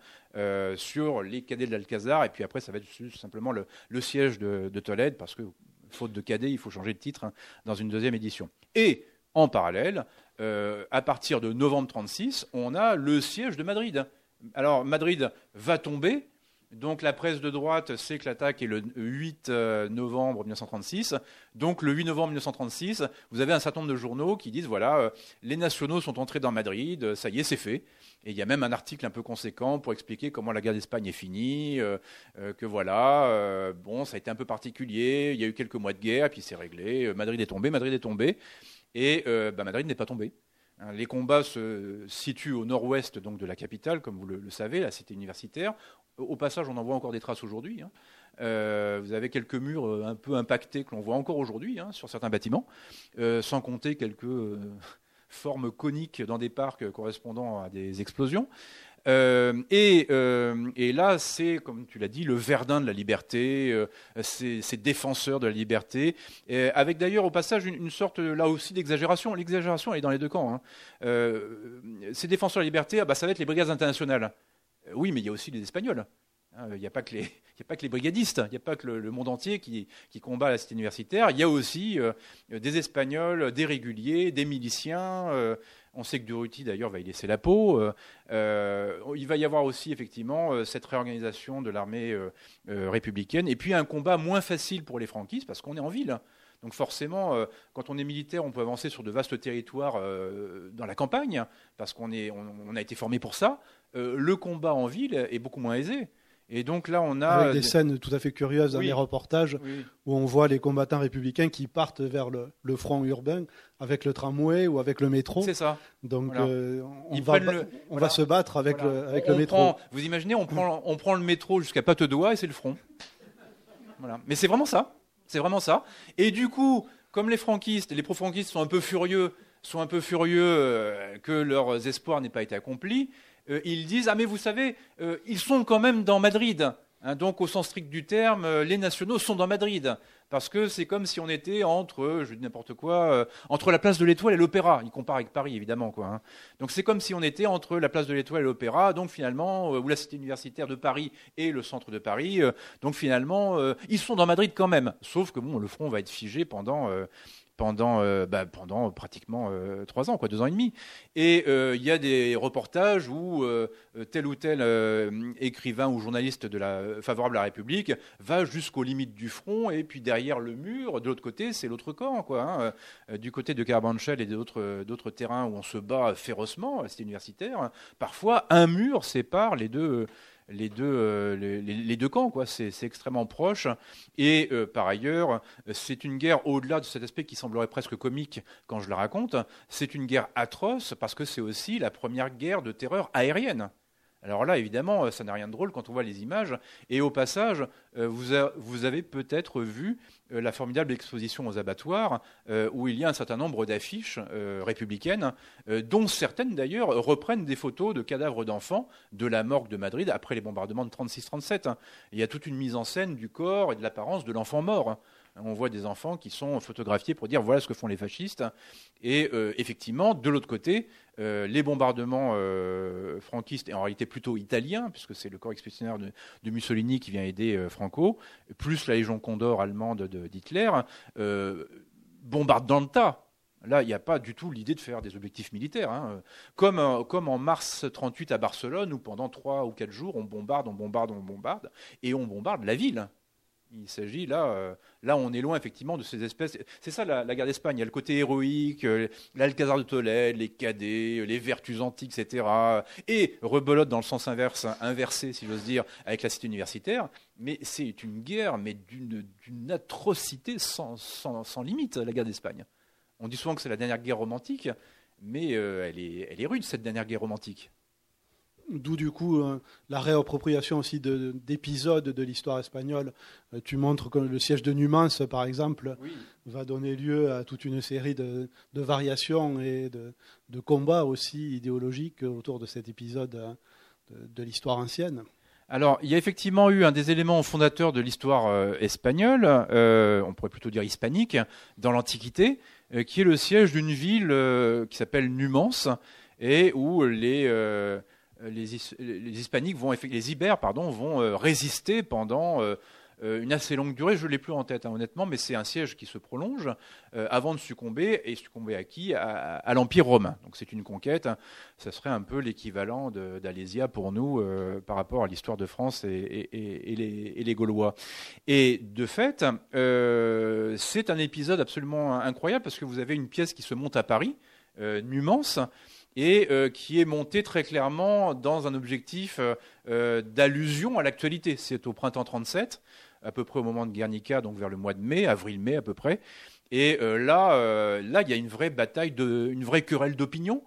sur les cadets de l'Alcazar et puis après, ça va être simplement le, siège de, Tolède, parce que, faute de cadet, il faut changer de titre hein, dans une deuxième édition. Et en parallèle, euh, à partir de novembre 36, on a le siège de Madrid. Alors, Madrid va tomber, donc la presse de droite sait que l'attaque est le 8 euh, novembre 1936. Donc le 8 novembre 1936, vous avez un certain nombre de journaux qui disent voilà, euh, les nationaux sont entrés dans Madrid, ça y est, c'est fait. Et il y a même un article un peu conséquent pour expliquer comment la guerre d'Espagne est finie, euh, que voilà, bon, ça a été un peu particulier, il y a eu quelques mois de guerre, puis c'est réglé, Madrid est tombé, Madrid est tombé, et bah, Madrid n'est pas tombé. Hein, les combats se situent au nord-ouest donc de la capitale, comme vous le, savez, la cité universitaire. Au passage, on en voit encore des traces aujourd'hui. Hein. Euh, vous avez quelques murs euh, un peu impactés que l'on voit encore aujourd'hui hein, sur certains bâtiments, euh, sans compter quelques formes coniques dans des parcs correspondant à des explosions. Et, là, c'est, comme tu l'as dit, le Verdun de la liberté, ces, défenseurs de la liberté, avec d'ailleurs au passage une, sorte là aussi d'exagération. L'exagération, est dans les deux camps. Hein. ces défenseurs de la liberté, ah bah, ça va être les brigades internationales. Oui, mais il y a aussi les Espagnols. Hein, il n'y a, pas que les, brigadistes, il n'y a pas que le, monde entier qui, qui, combat la cité universitaire, il y a aussi des Espagnols, des réguliers, des miliciens, on sait que Durruti, d'ailleurs, va y laisser la peau. Euh, euh, il va y avoir aussi, effectivement, euh, cette réorganisation de l'armée républicaine. Et puis, un combat moins facile pour les franquistes, parce qu'on est en ville. Donc forcément, quand on est militaire, on peut avancer sur de vastes territoires dans la campagne, parce qu'on on, a été formé pour ça. le combat en ville est beaucoup moins aisé. Et donc là, on a Avec des scènes tout à fait curieuses dans les reportages où on voit les combattants républicains qui partent vers le, front urbain avec le tramway ou avec le métro. C'est ça. Donc euh, on, va, on va, se battre avec le, avec le métro. vous imaginez, on prend, on prend le métro jusqu'à Patte d'Oie et c'est le front. Voilà. Mais c'est vraiment ça. C'est vraiment ça. Et du coup, comme les franquistes, les pro-franquistes sont un peu furieux, sont un peu furieux euh, que leurs espoirs n'aient pas été accomplis, euh, ils disent ah mais vous savez, euh, ils sont quand même dans Madrid. Hein, donc, au sens strict du terme, euh, les nationaux sont dans Madrid. Parce que c'est comme si on était entre, je dis n'importe quoi, entre la place de l'Étoile et l'Opéra. Il compare avec Paris, évidemment. Quoi, hein. Donc, c'est comme si on était entre la place de l'Étoile et l'Opéra, donc finalement, ou la cité universitaire de Paris et le centre de Paris. donc, finalement, ils sont dans Madrid quand même. Sauf que bon, le front va être figé pendant pendant, euh, bah, pendant pratiquement euh, trois ans, quoi, deux ans et demi. Et euh, il y a des reportages où tel ou tel écrivain ou journaliste de la, favorable à la République va jusqu'aux limites du front, et puis derrière le mur, de l'autre côté, c'est l'autre camp. Quoi, hein. Du côté de Carabanchel et d'autres, d'autres terrains où on se bat férocement, c'est universitaire, parfois un mur sépare les deux les deux, euh, les, deux camps. Quoi. C'est, extrêmement proche. Et euh, par ailleurs, c'est une guerre au-delà de cet aspect qui semblerait presque comique quand je la raconte. C'est une guerre atroce parce que c'est aussi la première guerre de terreur aérienne. Alors là, évidemment, ça n'a rien de drôle quand on voit les images. Et au passage, euh, vous, avez peut-être vu euh, la formidable exposition aux abattoirs, euh, où il y a un certain nombre d'affiches républicaines, dont certaines d'ailleurs reprennent des photos de cadavres d'enfants de la morgue de Madrid après les bombardements de 36-37. Il y a toute une mise en scène du corps et de l'apparence de l'enfant mort. On voit des enfants qui sont photographiés pour dire voilà ce que font les fascistes. Et euh, effectivement, de l'autre côté, euh, les bombardements euh, franquistes, et en réalité plutôt italiens, puisque c'est le corps expéditionnaire de, Mussolini qui vient aider Franco, plus la Légion Condor allemande d'Hitler, bombardent dans le tas. Là, il n'y a pas du tout l'idée de faire des objectifs militaires. Hein. Comme, comme en mars 38 à Barcelone, où pendant trois ou quatre jours, on bombarde, on bombarde, on bombarde, et on bombarde la ville. Il s'agit là, euh, là on est loin effectivement de ces espèces. C'est ça la, guerre d'Espagne. Il y a le côté héroïque, euh, l'Alcazar de Tolède, les cadets, les vertus antiques, etc. Et rebelote dans le sens inverse, inversé si j'ose dire, avec la cité universitaire. Mais c'est une guerre, mais d'une atrocité sans, sans, limite, la guerre d'Espagne. On dit souvent que c'est la dernière guerre romantique, mais euh, elle, est, elle est rude cette dernière guerre romantique. D'où du coup euh, la réappropriation aussi d'épisodes de, l'histoire espagnole. Euh, tu montres que le siège de Numance, par exemple, va donner lieu à toute une série de, variations et de, combats aussi idéologiques autour de cet épisode euh, de, l'histoire ancienne. Alors, il y a effectivement eu un des éléments fondateurs de l'histoire espagnole, on pourrait plutôt dire hispanique, dans l'Antiquité, qui est le siège d'une ville qui s'appelle Numance, et où les euh, les, les, hispaniques vont, les ibères pardon, vont euh, résister pendant euh, une assez longue durée. Je ne l'ai plus en tête, hein, honnêtement, mais c'est un siège qui se prolonge avant de succomber. Et succomber à qui? À, l'Empire romain. Donc c'est une conquête. Ça serait un peu l'équivalent d'Alésia pour nous par rapport à l'histoire de France et, les, et, les, Gaulois. Et de fait, c'est un épisode absolument incroyable parce que vous avez une pièce qui se monte à Paris, Numance et euh, qui est monté très clairement dans un objectif euh, euh, d'allusion à l'actualité. C'est au printemps 37, à peu près au moment de Guernica, donc vers le mois de mai, avril-mai à peu près. Et là, il y a une vraie bataille, une vraie querelle d'opinion.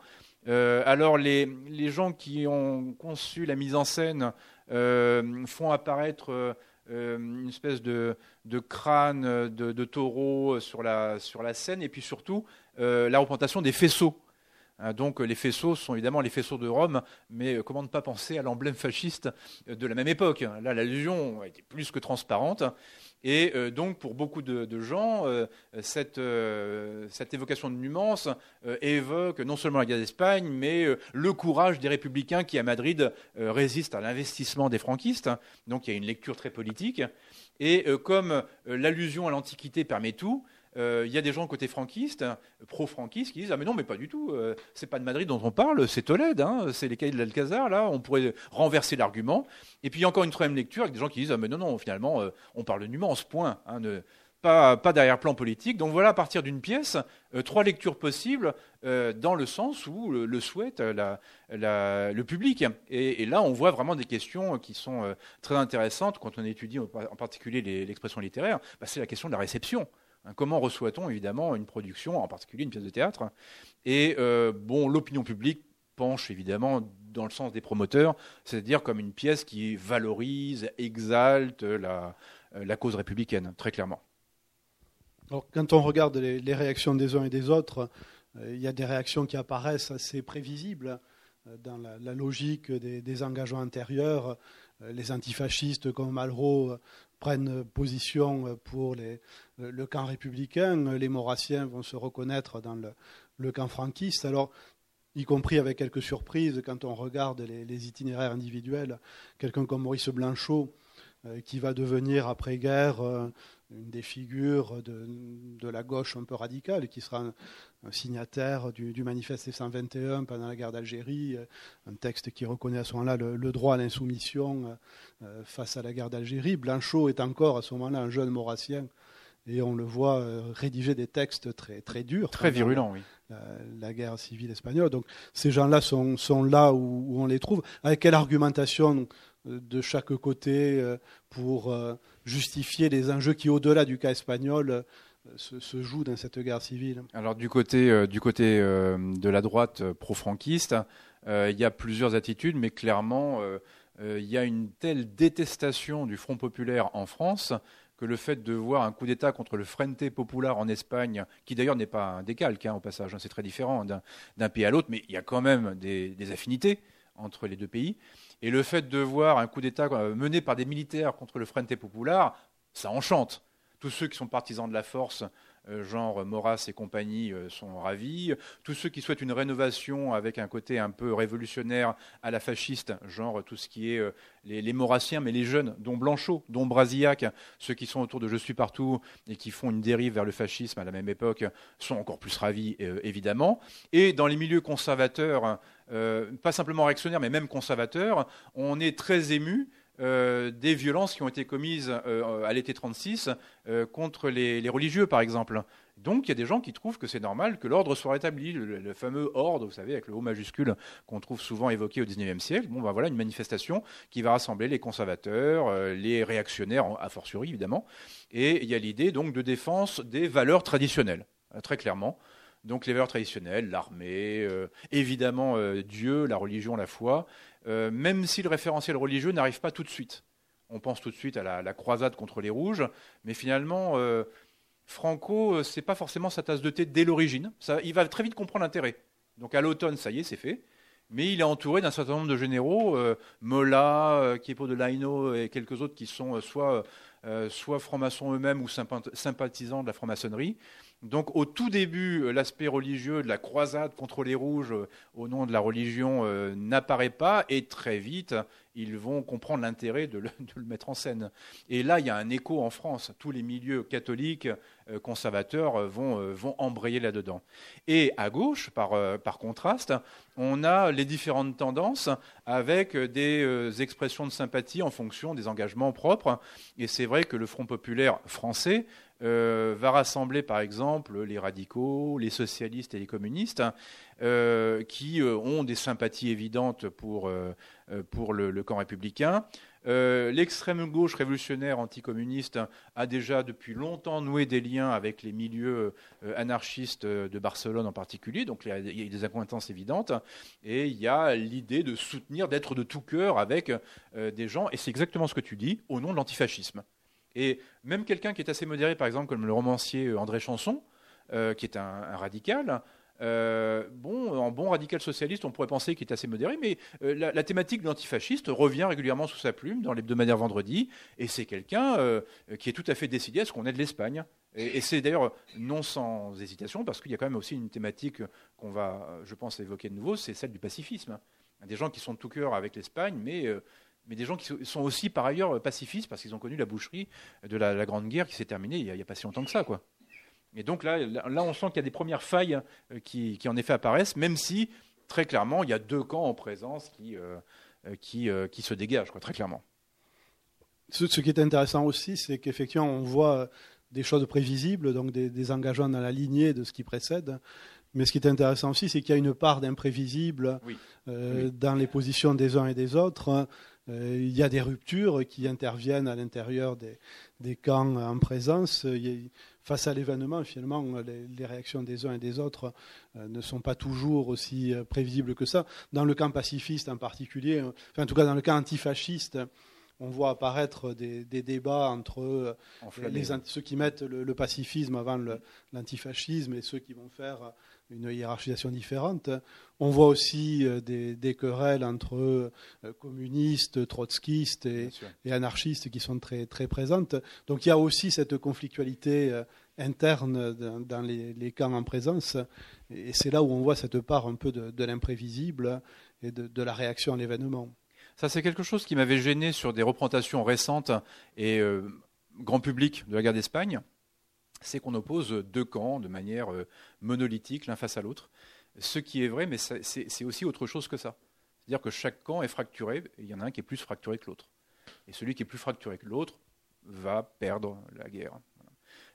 alors les, gens qui ont conçu la mise en scène font apparaître une espèce de, crâne de, taureau sur la, sur la scène, et puis surtout la représentation des faisceaux donc les faisceaux sont évidemment les faisceaux de Rome, mais euh, comment ne pas penser à l'emblème fasciste euh, de la même époque? Là, l'allusion était plus que transparente. Et euh, donc, pour beaucoup de, gens, cette, évocation de Numance évoque non seulement la guerre d'Espagne, mais le courage des républicains qui, à Madrid, résistent à l'investissement des franquistes. Donc, il y a une lecture très politique. Et comme l'allusion à l'Antiquité permet tout, il y a des gens côté franquiste, pro-franquistes, qui disent Ah, mais non, mais pas du tout, euh, c'est pas de Madrid dont on parle, c'est Tolède, hein, c'est les cahiers de l'Alcazar, là, on pourrait renverser l'argument. Et puis il y a encore une troisième lecture avec des gens qui disent Ah, mais non, non, finalement, euh, on parle de nuance, point. Hein, pas, pas d'arrière-plan politique. Donc voilà, à partir d'une pièce, trois lectures possibles dans le sens où le, souhaite le public. Et, là, on voit vraiment des questions qui sont très intéressantes quand on étudie en particulier l'expression littéraire. Bah, c'est la question de la réception. Hein, comment reçoit-on évidemment une production, en particulier une pièce de théâtre? Et euh, bon, l'opinion publique penche évidemment dans le sens des promoteurs, c'est-à-dire comme une pièce qui valorise, exalte la, la cause républicaine, très clairement. Alors, quand on regarde les, réactions des uns et des autres, il y a des réactions qui apparaissent assez prévisibles dans la, logique des, engagements antérieurs. Les antifascistes comme Malraux prennent position pour le camp républicain, les maurassiens vont se reconnaître dans le, camp franquiste. Alors, y compris avec quelques surprises quand on regarde les, itinéraires individuels, quelqu'un comme Maurice Blanchot, euh, qui va devenir après-guerre euh, une des figures de, la gauche un peu radicale, qui sera un, signataire du, manifeste 121 pendant la guerre d'Algérie, euh, un texte qui reconnaît à ce moment-là le, droit à l'insoumission face à la guerre d'Algérie. Blanchot est encore à ce moment-là un jeune maurassien et on le voit euh, rédiger des textes très, très durs. Très virulents, oui. La, guerre civile espagnole. Donc ces gens-là sont, sont là où, on les trouve. Avec quelle argumentation euh, de chaque côté euh, pour justifier les enjeux qui, au-delà du cas espagnol, se, jouent dans cette guerre civile Alors du côté, du côté de la droite pro-franquiste, il y a plusieurs attitudes, mais clairement, il y a une telle détestation du Front populaire en France que le fait de voir un coup d'État contre le Frente Popular en Espagne, qui d'ailleurs n'est pas un décalque hein, au passage, hein, c'est très différent d'un pays à l'autre, mais il y a quand même des, affinités entre les deux pays. Et le fait de voir un coup d'État mené par des militaires contre le Frente Popular, ça enchante. Tous ceux qui sont partisans de la force genre Maurras et compagnie euh, sont ravis. Tous ceux qui souhaitent une rénovation avec un côté un peu révolutionnaire à la fasciste, genre tout ce qui est euh, les, Maurassiens, mais les jeunes, dont Blanchot, dont Brasillac, ceux qui sont autour de Je suis partout et qui font une dérive vers le fascisme à la même époque, sont encore plus ravis, évidemment. Et dans les milieux conservateurs, pas simplement réactionnaires, mais même conservateurs, on est très ému euh, des violences qui ont été commises euh, à l'été 36 euh, contre les, religieux, par exemple. Donc il y a des gens qui trouvent que c'est normal que l'ordre soit rétabli, le, fameux ordre, vous savez, avec le haut majuscule qu'on trouve souvent évoqué au XIXe siècle. Bon, ben voilà une manifestation qui va rassembler les conservateurs, les réactionnaires, a fortiori évidemment, et il y a l'idée donc de défense des valeurs traditionnelles, très clairement. Donc les valeurs traditionnelles, l'armée, évidemment Dieu, la religion, la foi, euh, même si le référentiel religieux n'arrive pas tout de suite. On pense tout de suite à la, croisade contre les rouges, mais finalement, euh, Franco, euh, c'est pas forcément sa tasse de thé dès l'origine. il va très vite comprendre l'intérêt. Donc à l'automne, ça y est, c'est fait. Mais il est entouré d'un certain nombre de généraux, Mola, Kiepo de Laino et quelques autres qui sont soit, soit francs-maçons eux-mêmes ou sympathisants de la franc-maçonnerie. Donc au tout début, euh, l'aspect religieux de la croisade contre les rouges euh, au nom de la religion euh, n'apparaît pas et très vite, ils vont comprendre l'intérêt de, le mettre en scène. Et là, il y a un écho en France. Tous les milieux catholiques, conservateurs vont, embrayer là-dedans. Et à gauche, par, par contraste, on a les différentes tendances avec des expressions de sympathie en fonction des engagements propres. Et c'est vrai que le Front populaire français euh, va rassembler par exemple les radicaux, les socialistes et les communistes, euh, qui euh, ont des sympathies évidentes pour, pour le, camp républicain. L'extrême gauche révolutionnaire anticommuniste a déjà depuis longtemps noué des liens avec les milieux anarchistes de Barcelone en particulier, donc il y a des accointances évidentes, et il y a l'idée de soutenir, d'être de tout cœur avec des gens, et c'est exactement ce que tu dis, au nom de l'antifascisme. Et même quelqu'un qui est assez modéré, par exemple, comme le romancier euh, André Chanson, euh, qui est un, radical, euh, bon, en bon radical socialiste, on pourrait penser qu'il est assez modéré, mais la, thématique de l'antifasciste revient régulièrement sous sa plume dans l'hebdomadaire Vendredi, et c'est quelqu'un qui est tout à fait décidé à ce qu'on aide l'Espagne. Et, c'est d'ailleurs non sans hésitation, parce qu'il y a quand même aussi une thématique qu'on va, je pense, évoquer de nouveau, c'est celle du pacifisme. Des gens qui sont de tout cœur avec l'Espagne, mais mais des gens qui sont aussi par ailleurs pacifistes parce qu'ils ont connu la boucherie de la, Grande Guerre qui s'est terminée il n'y a, pas si longtemps que ça. Quoi. Et donc là, là on sent qu'il y a des premières failles euh, qui, en effet apparaissent, même si très clairement il y a deux camps en présence qui, euh, euh, qui, qui, se dégagent, quoi, très clairement. Ce, qui est intéressant aussi, c'est qu'effectivement on voit des choses prévisibles, donc des, des, engagements dans la lignée de ce qui précède, mais ce qui est intéressant aussi, c'est qu'il y a une part d'imprévisible dans les positions des uns et des autres. Euh, il y a des ruptures qui interviennent à l'intérieur des, camps en présence. face à l'événement, finalement, les, réactions des uns et des autres euh, ne sont pas toujours aussi euh, prévisibles que ça. Dans le camp pacifiste en particulier, en tout cas dans le camp antifasciste, on voit apparaître des, débats entre les, ceux qui mettent le, pacifisme avant l'antifascisme et ceux qui vont faire une hiérarchisation différente. On voit aussi des, querelles entre communistes, trotskistes et, anarchistes qui sont très, très présentes. Donc il y a aussi cette conflictualité interne dans les, camps en présence. Et c'est là où on voit cette part un peu de, l'imprévisible et de, la réaction à l'événement. Ça, c'est quelque chose qui m'avait gêné sur des représentations récentes et euh, grand public de la guerre d'Espagne. C'est qu'on oppose deux camps de manière euh, monolithique l'un face à l'autre. Ce qui est vrai, mais c'est aussi autre chose que ça. C'est-à-dire que chaque camp est fracturé, et il y en a un qui est plus fracturé que l'autre. Et celui qui est plus fracturé que l'autre va perdre la guerre.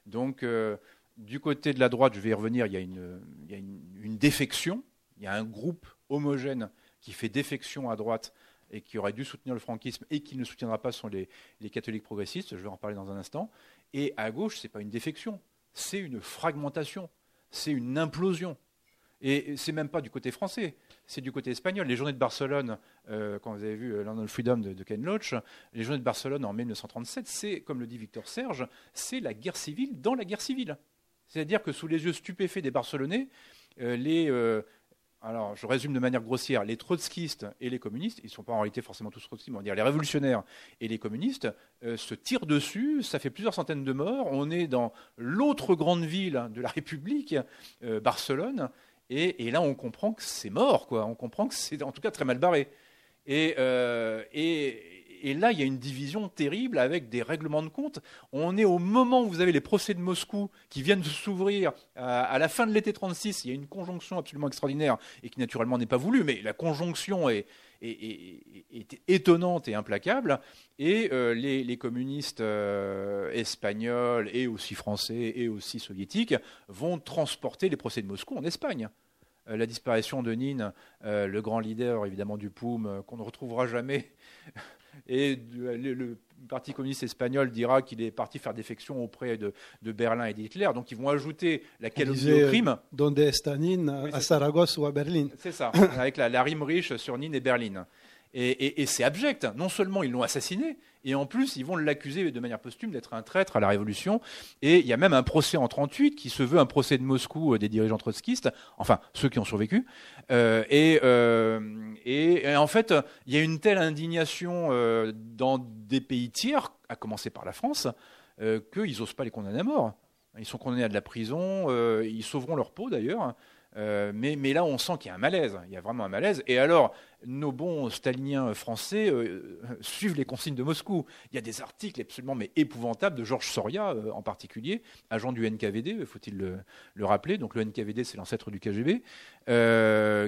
Donc, euh, du côté de la droite, je vais y revenir, il y a, une, défection. Il y a un groupe homogène qui fait défection à droite et qui aurait dû soutenir le franquisme et qui ne soutiendra pas sont les, catholiques progressistes. Je vais en parler dans un instant. Et à gauche, ce n'est pas une défection, c'est une fragmentation, c'est une implosion. Et c'est même pas du côté français, c'est du côté espagnol. Les journées de Barcelone, euh, quand vous avez vu euh, London Freedom de, Ken Loach, les journées de Barcelone en 1937, c'est, comme le dit Victor Serge, c'est la guerre civile dans la guerre civile. C'est-à-dire que sous les yeux stupéfaits des Barcelonais, euh, les, alors je résume de manière grossière, les trotskistes et les communistes, ils ne sont pas en réalité forcément tous trotskistes, mais on va dire les révolutionnaires et les communistes, se tirent dessus, ça fait plusieurs centaines de morts, on est dans l'autre grande ville de la République, Barcelone, et, là, on comprend que c'est mort, quoi. On comprend que c'est en tout cas très mal barré. Euh, là, il y a une division terrible avec des règlements de compte. On est au moment où vous avez les procès de Moscou qui viennent de s'ouvrir à, la fin de l'été 36. Il y a une conjonction absolument extraordinaire et qui naturellement n'est pas voulue, mais la conjonction est, étonnante et implacable. Et euh, les, communistes euh, espagnols et aussi français et aussi soviétiques vont transporter les procès de Moscou en Espagne. Euh, la disparition de Nine, le grand leader évidemment du POUM, qu'on ne retrouvera jamais, et le, Parti communiste espagnol dira qu'il est parti faire défection auprès de, Berlin et d'Hitler. Donc ils vont ajouter la calomnie au crime. Donde está à Saragosse ou à Berlin C'est ça, avec la, rime riche sur Nîmes et Berlin. Et, c'est abject. Non seulement ils l'ont assassiné, et en plus ils vont l'accuser de manière posthume d'être un traître à la Révolution. Et il y a même un procès en 38 qui se veut un procès de Moscou euh, des dirigeants trotskistes, enfin ceux qui ont survécu. Euh, euh, et, en fait, il y a une telle indignation dans des pays tiers, à commencer par la France, qu'ils n'osent pas les condamner à mort. Ils sont condamnés à de la prison, ils sauveront leur peau d'ailleurs. Euh, mais, là, on sent qu'il y a un malaise. Il y a vraiment un malaise. Et alors, nos bons staliniens français euh, suivent les consignes de Moscou. Il y a des articles absolument épouvantables de Georges Soria, euh, en particulier, agent du NKVD, faut-il le, rappeler. Donc le NKVD, c'est l'ancêtre du KGB,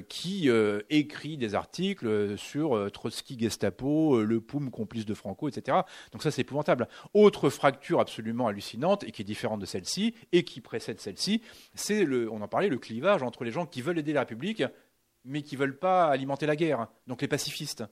qui écrit des articles sur Trotsky, Gestapo, le Poum, complice de Franco, etc. Donc ça, c'est épouvantable. Autre fracture absolument hallucinante et qui est différente de celle-ci et qui précède celle-ci, c'est on en parlait, le clivage entre les gens qui veulent aider la République, mais qui ne veulent pas alimenter la guerre, donc les pacifistes.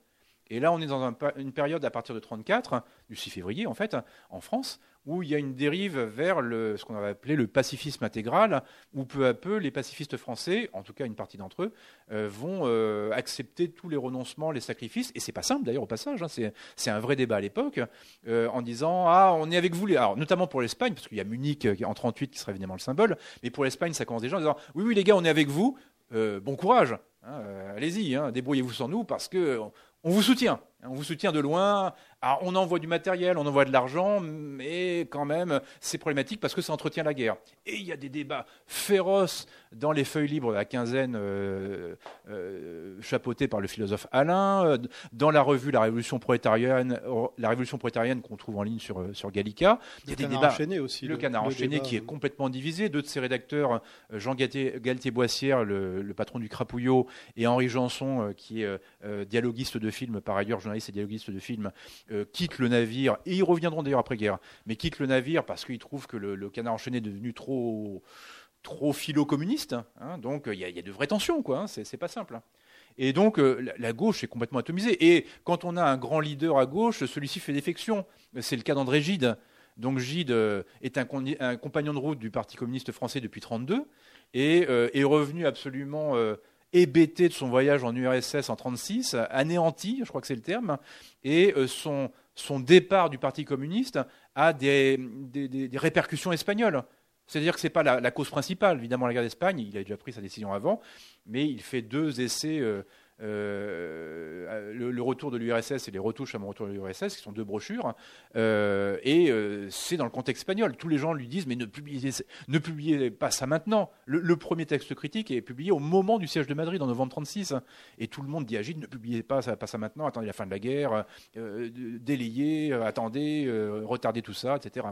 Et là, on est dans une période à partir de 34, du 6 février en fait, en France, où il y a une dérive vers ce qu'on va appeler le pacifisme intégral, où peu à peu les pacifistes français, en tout cas une partie d'entre eux, euh, vont euh, accepter tous les renoncements, les sacrifices. Et c'est pas simple d'ailleurs au passage, hein, c'est un vrai débat à l'époque, euh, en disant ah on est avec vous, alors notamment pour l'Espagne, parce qu'il y a Munich en 38 qui serait évidemment le symbole, mais pour l'Espagne ça commence déjà en disant oui oui les gars on est avec vous, bon courage, hein, allez-y, hein, débrouillez-vous sans nous parce que on vous soutient. On vous soutient de loin. On envoie du matériel, on envoie de l'argent, mais quand même, c'est problématique parce que ça entretient la guerre. Et il y a des débats féroces dans les feuilles libres de la quinzaine, euh, euh, chapeautées par le philosophe Alain, euh, dans la revue La Révolution prolétarienne, la Révolution prolétarienne qu'on trouve en ligne sur, sur Gallica. Il y a des débats. Enchaîné aussi. Le, canard enchaîné qui est complètement divisé. Deux de ses rédacteurs, Jean Galtier-Boissière, le, le, patron du Crapouillot, et Henri Janson, qui est dialoguiste de film par ailleurs, journaliste et dialoguiste de film, euh, quittent le navire, et ils reviendront d'ailleurs après-guerre, mais quittent le navire parce qu'ils trouvent que le, canard enchaîné est devenu trop, trop philo-communiste. Hein. donc il y, a de vraies tensions, quoi. Hein, c'est pas simple. Et donc euh, la, gauche est complètement atomisée. Et quand on a un grand leader à gauche, celui-ci fait défection. C'est le cas d'André Gide. Donc Gide euh, est un, compagnon de route du Parti communiste français depuis 1932 et est revenu absolument hébété de son voyage en URSS en 1936, anéanti, je crois que c'est le terme, et euh, son, départ du Parti communiste a des, répercussions espagnoles. C'est-à-dire que ce n'est pas la, cause principale. Évidemment, la guerre d'Espagne, il a déjà pris sa décision avant, mais il fait deux essais euh, euh, le, retour de l'URSS et les retouches à mon retour de l'URSS, qui sont deux brochures. Euh, et euh, c'est dans le contexte espagnol. Tous les gens lui disent, mais ne publiez, pas ça maintenant. Le, premier texte critique est publié au moment du siège de Madrid, en novembre 36. Et tout le monde dit à Gilles, ne publiez pas ça, maintenant, attendez la fin de la guerre, délayez, attendez, retardez tout ça, etc.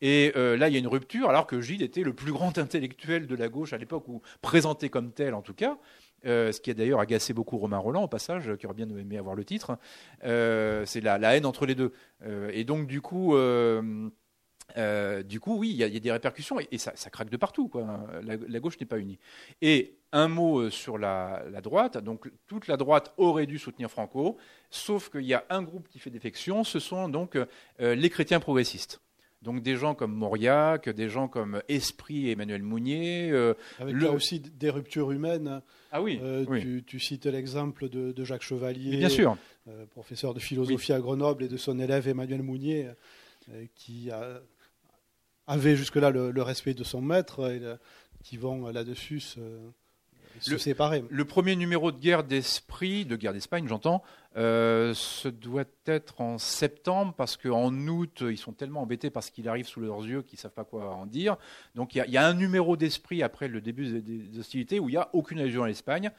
Et là, il y a une rupture, alors que Gilles était le plus grand intellectuel de la gauche à l'époque, ou présenté comme tel en tout cas. Euh, ce qui a d'ailleurs agacé beaucoup Romain Roland au passage, qui aurait bien aimé avoir le titre. Euh, c'est la, haine entre les deux. Euh, et donc du coup, du coup, oui, il y, a des répercussions et, ça, craque de partout. La, gauche n'est pas unie. Et un mot sur la, droite. Donc toute la droite aurait dû soutenir Franco, sauf qu'il y a un groupe qui fait défection. Ce sont donc les chrétiens progressistes. Donc des gens comme Mauriac, des gens comme Esprit et Emmanuel Mounier. Avec là aussi des ruptures humaines. Ah oui, euh, Tu, cites l'exemple de, Jacques Chevalier, bien sûr. Euh, professeur de philosophie à Grenoble, et de son élève Emmanuel Mounier, euh, qui avait jusque-là le, respect de son maître, et qui vont là-dessus se, le, séparer. Le premier numéro de guerre d'esprit, de guerre d'Espagne, j'entends, ce doit être en septembre parce qu'en août, ils sont tellement embêtés parce qu'il arrive sous leurs yeux qu'ils ne savent pas quoi en dire. Donc il y, a un numéro d'esprit après le début des, hostilités où il n'y a aucune allusion à l'Espagne.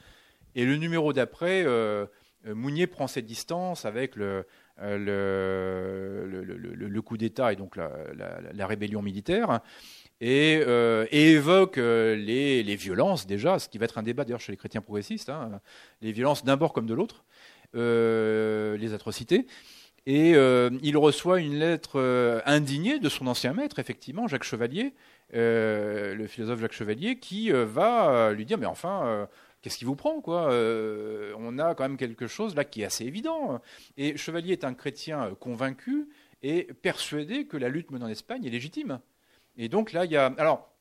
Et le numéro d'après, euh, Mounier prend ses distances avec le, euh, coup d'État et donc la, rébellion militaire. Et, euh, évoque les, les, violences déjà, ce qui va être un débat d'ailleurs chez les chrétiens progressistes, hein, les violences d'un bord comme de l'autre. Euh, les atrocités. Et euh, il reçoit une lettre euh, indignée de son ancien maître, effectivement, Jacques Chevalier, le philosophe Jacques Chevalier, qui va lui dire, mais enfin, qu'est-ce qui vous prend quoi On a quand même quelque chose là qui est assez évident. Et Chevalier est un chrétien convaincu et persuadé que la lutte menée en Espagne est légitime. Et donc là, il y a... Alors,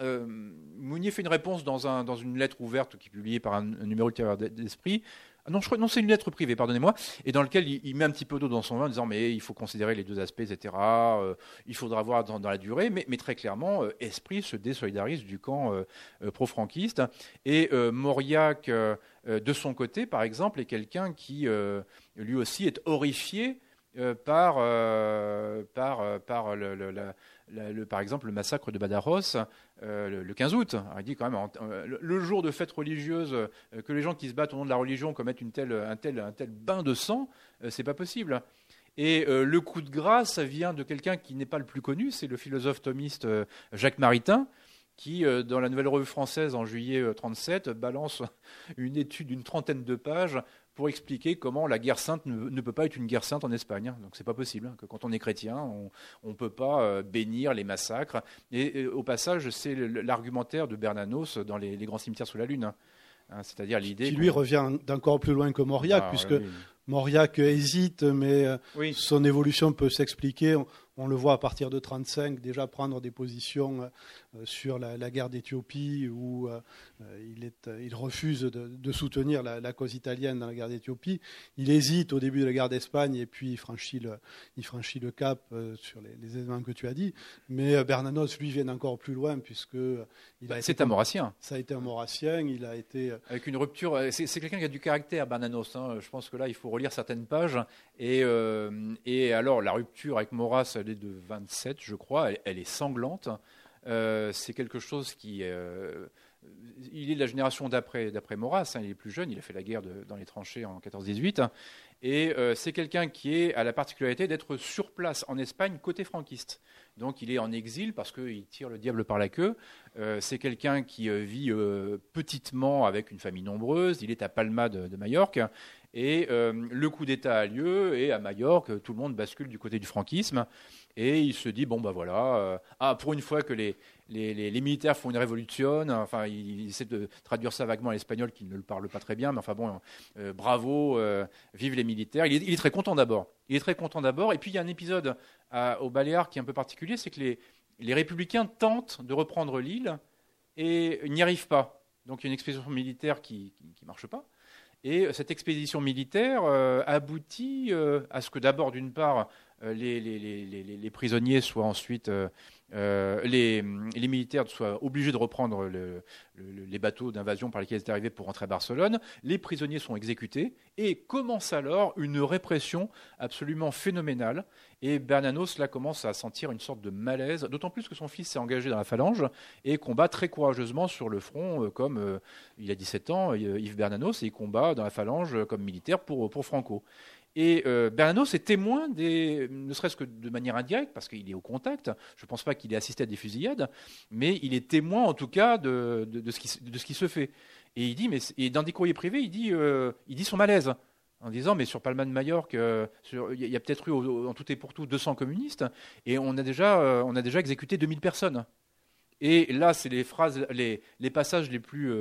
Mounier fait une réponse dans, un, dans, une lettre ouverte qui est publiée par un, numéro de d'Esprit non, c'est une lettre privée, pardonnez-moi, et dans lequel il, met un petit peu d'eau dans son vin en disant mais il faut considérer les deux aspects, etc. Euh, il faudra voir dans, la durée, mais, très clairement, euh, Esprit se désolidarise du camp euh, pro-franquiste. Et Mauriac, de son côté, par exemple, est quelqu'un qui lui aussi est horrifié par, par, par le, la, par exemple, le massacre de Badajoz euh, le, 15 août. il dit quand même, euh, le jour de fête religieuse, euh, que les gens qui se battent au nom de la religion commettent un, tel, bain de sang, c'est pas possible. Et le coup de grâce vient de quelqu'un qui n'est pas le plus connu, c'est le philosophe thomiste Jacques Maritain, qui, dans la Nouvelle Revue française en juillet 37, balance une étude d'une trentaine de pages pour expliquer comment la guerre sainte ne, peut pas être une guerre sainte en Espagne. Donc c'est pas possible, hein, que quand on est chrétien, on ne peut pas euh, bénir les massacres. Et, au passage, c'est l'argumentaire de Bernanos dans les, grands cimetières sous la Lune. Hein. Hein, c'est-à-dire l'idée. Qui lui revient d'encore plus loin que Mauriac, ah, puisque Mauriac hésite, mais euh, son évolution peut s'expliquer. On le voit à partir de 1935 déjà prendre des positions euh, sur la, guerre d'Éthiopie où euh, il, est, il, refuse de, soutenir la, cause italienne dans la guerre d'Éthiopie. Il hésite au début de la guerre d'Espagne et puis il franchit le, il franchit le cap euh, sur les, éléments que tu as dit. Mais Bernanos, lui, vient encore plus loin puisque bah, c'est un maurassien. Ça a été un maurassien. Il a été avec une rupture. C'est, quelqu'un qui a du caractère, Bernanos. Hein. Je pense que là, il faut relire certaines pages. Et, et alors, la rupture avec Maurras, elle est de 27, je crois. Elle, est sanglante. Euh, c'est quelque chose qui. Euh, il est de la génération d'après, d'après Maurras, hein, il est plus jeune, il a fait la guerre dans les tranchées en 14-18. et euh, c'est quelqu'un qui est à la particularité d'être sur place en Espagne côté franquiste. Donc il est en exil parce qu'il tire le diable par la queue. c'est quelqu'un qui vit petitement avec une famille nombreuse. Il est à Palma de, de Majorque. Et le coup d'État a lieu et à Majorque, tout le monde bascule du côté du franquisme. Et il se dit, bon, ben voilà, euh, ah, pour une fois que les, les, militaires font une révolution, enfin, il, essaie de traduire ça vaguement à l'espagnol, qui ne le parle pas très bien, mais enfin bon, euh, bravo, euh, vive les militaires. Il est, très content d'abord. Il est très content d'abord. Et puis il y a un épisode au Baléares qui est un peu particulier, c'est que les, les républicains tentent de reprendre l'île et n'y arrivent pas. Donc il y a une expédition militaire qui ne marche pas. Et cette expédition militaire aboutit à ce que d'abord, d'une part, les, les, prisonniers soient ensuite euh, les, militaires soient obligés de reprendre les bateaux d'invasion par lesquels ils étaient arrivés pour rentrer à Barcelone. Les prisonniers sont exécutés et commence alors une répression absolument phénoménale. Et Bernanos, là, commence à sentir une sorte de malaise, d'autant plus que son fils s'est engagé dans la phalange et combat très courageusement sur le front, euh, comme euh, il a 17 ans, Yves Bernanos, et il combat dans la phalange comme militaire pour Franco. Et euh, Bernanos est témoin, des, ne serait-ce que de manière indirecte, parce qu'il est au contact, je ne pense pas qu'il ait assisté à des fusillades, mais il est témoin en tout cas de, ce, qui, se fait. Et il dit, mais, dans des courriers privés, il dit, euh, il dit son malaise, en disant, mais sur Palma de Majorque, euh, il y a peut-être eu en tout et pour tout 200 communistes, et on a déjà, on a déjà exécuté 2000 personnes. Et là, c'est les phrases, les, les, passages les plus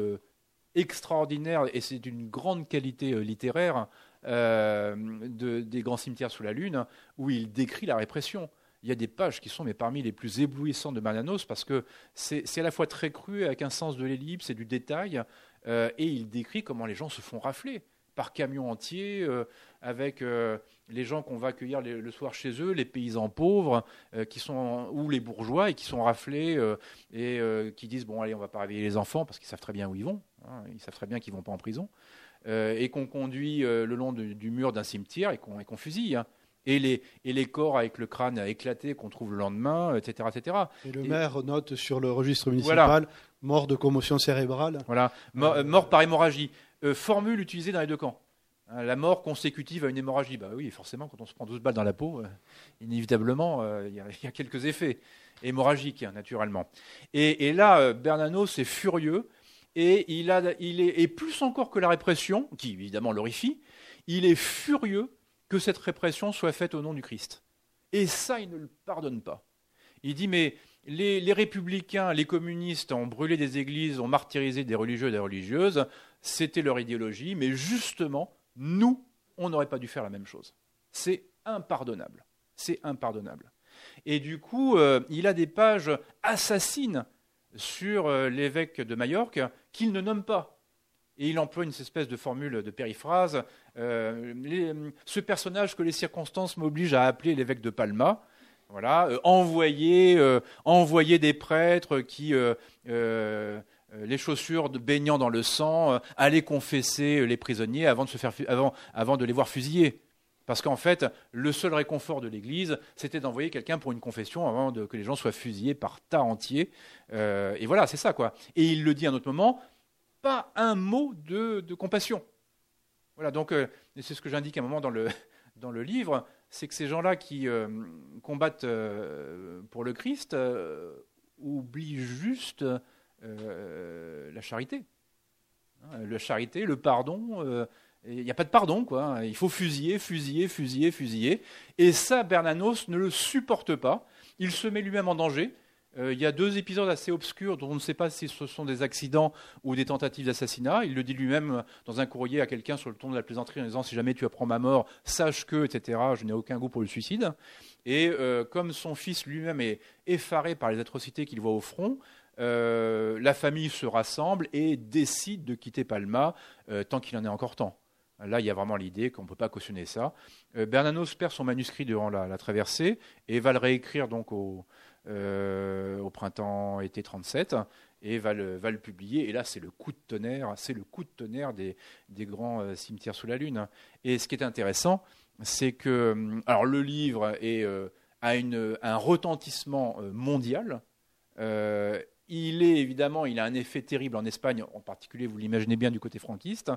extraordinaires, et c'est d'une grande qualité littéraire, euh, de, des grands cimetières sous la Lune, où il décrit la répression. Il y a des pages qui sont mais parmi les plus éblouissantes de Marianos parce que c'est à la fois très cru avec un sens de l'ellipse et du détail, euh, et il décrit comment les gens se font rafler par camion entier, euh, avec les gens qu'on va accueillir le soir chez eux, les paysans pauvres, qui sont ou les bourgeois et qui sont raflés et qui disent bon allez on va pas réveiller les enfants parce qu'ils savent très bien où ils vont, hein, ils savent très bien qu'ils vont pas en prison. Euh, et qu'on conduit euh, le long du mur d'un cimetière et qu'on fusille. Hein. Et les, et les, corps avec le crâne éclaté qu'on trouve le lendemain, etc. etc. Et le maire note sur le registre municipal mort de commotion cérébrale. Voilà, euh, mort, par hémorragie. formule utilisée dans les deux camps. Hein, la mort consécutive à une hémorragie. Bah oui, forcément, quand on se prend 12 balles dans la peau, inévitablement, il y, a quelques effets hémorragiques, hein, naturellement. Et, et là, Bernanos est furieux et il, est, plus encore que la répression, qui évidemment l'horrifie, il est furieux que cette répression soit faite au nom du Christ. Et ça, il ne le pardonne pas. Il dit, mais les, républicains, les communistes ont brûlé des églises, ont martyrisé des religieux et des religieuses, c'était leur idéologie, mais justement, nous, on n'aurait pas dû faire la même chose. C'est impardonnable. C'est impardonnable. Et du coup, euh, il a des pages assassines sur euh, l'évêque de Majorque qu'il ne nomme pas. Et il emploie une espèce de formule de périphrase. Euh, ce personnage que les circonstances m'obligent à appeler l'évêque de Palma, voilà, euh, envoyer, des prêtres qui, les chaussures baignant dans le sang, aller confesser les prisonniers avant de, avant, avant de les voir fusiller. Parce qu'en fait, le seul réconfort de l'Église, c'était d'envoyer quelqu'un pour une confession avant que les gens soient fusillés par tas entiers. Euh, et voilà, c'est ça, quoi. Et il le dit à un autre moment, pas un mot de, compassion. Voilà, donc, euh, c'est ce que j'indique à un moment dans le, dans le livre, c'est que ces gens-là qui euh, combattent pour le Christ oublient juste la charité. Hein, la charité, le pardon il n'y a pas de pardon, quoi. Il faut fusiller, fusiller, fusiller, fusiller. Et ça, Bernanos ne le supporte pas. Il se met lui-même en danger. Euh, il y a deux épisodes assez obscurs dont on ne sait pas si ce sont des accidents ou des tentatives d'assassinat. Il le dit lui-même dans un courrier à quelqu'un sur le ton de la plaisanterie en disant si jamais tu apprends ma mort, sache que, etc. Je n'ai aucun goût pour le suicide. Et euh, comme son fils lui-même est effaré par les atrocités qu'il voit au front, euh, la famille se rassemble et décide de quitter Palma tant qu'il en est encore temps. Là, il y a vraiment l'idée qu'on ne peut pas cautionner ça. Euh, Bernanos perd son manuscrit durant la, traversée et va le réécrire donc au, euh, printemps été 37 et va le, publier. Et là, c'est le coup de tonnerre, c'est le coup de tonnerre des, grands euh, cimetières sous la lune. Et ce qui est intéressant, c'est que hum, alors le livre a un retentissement mondial. il est évidemment, il a un effet terrible en Espagne, en particulier, vous l'imaginez bien du côté franquiste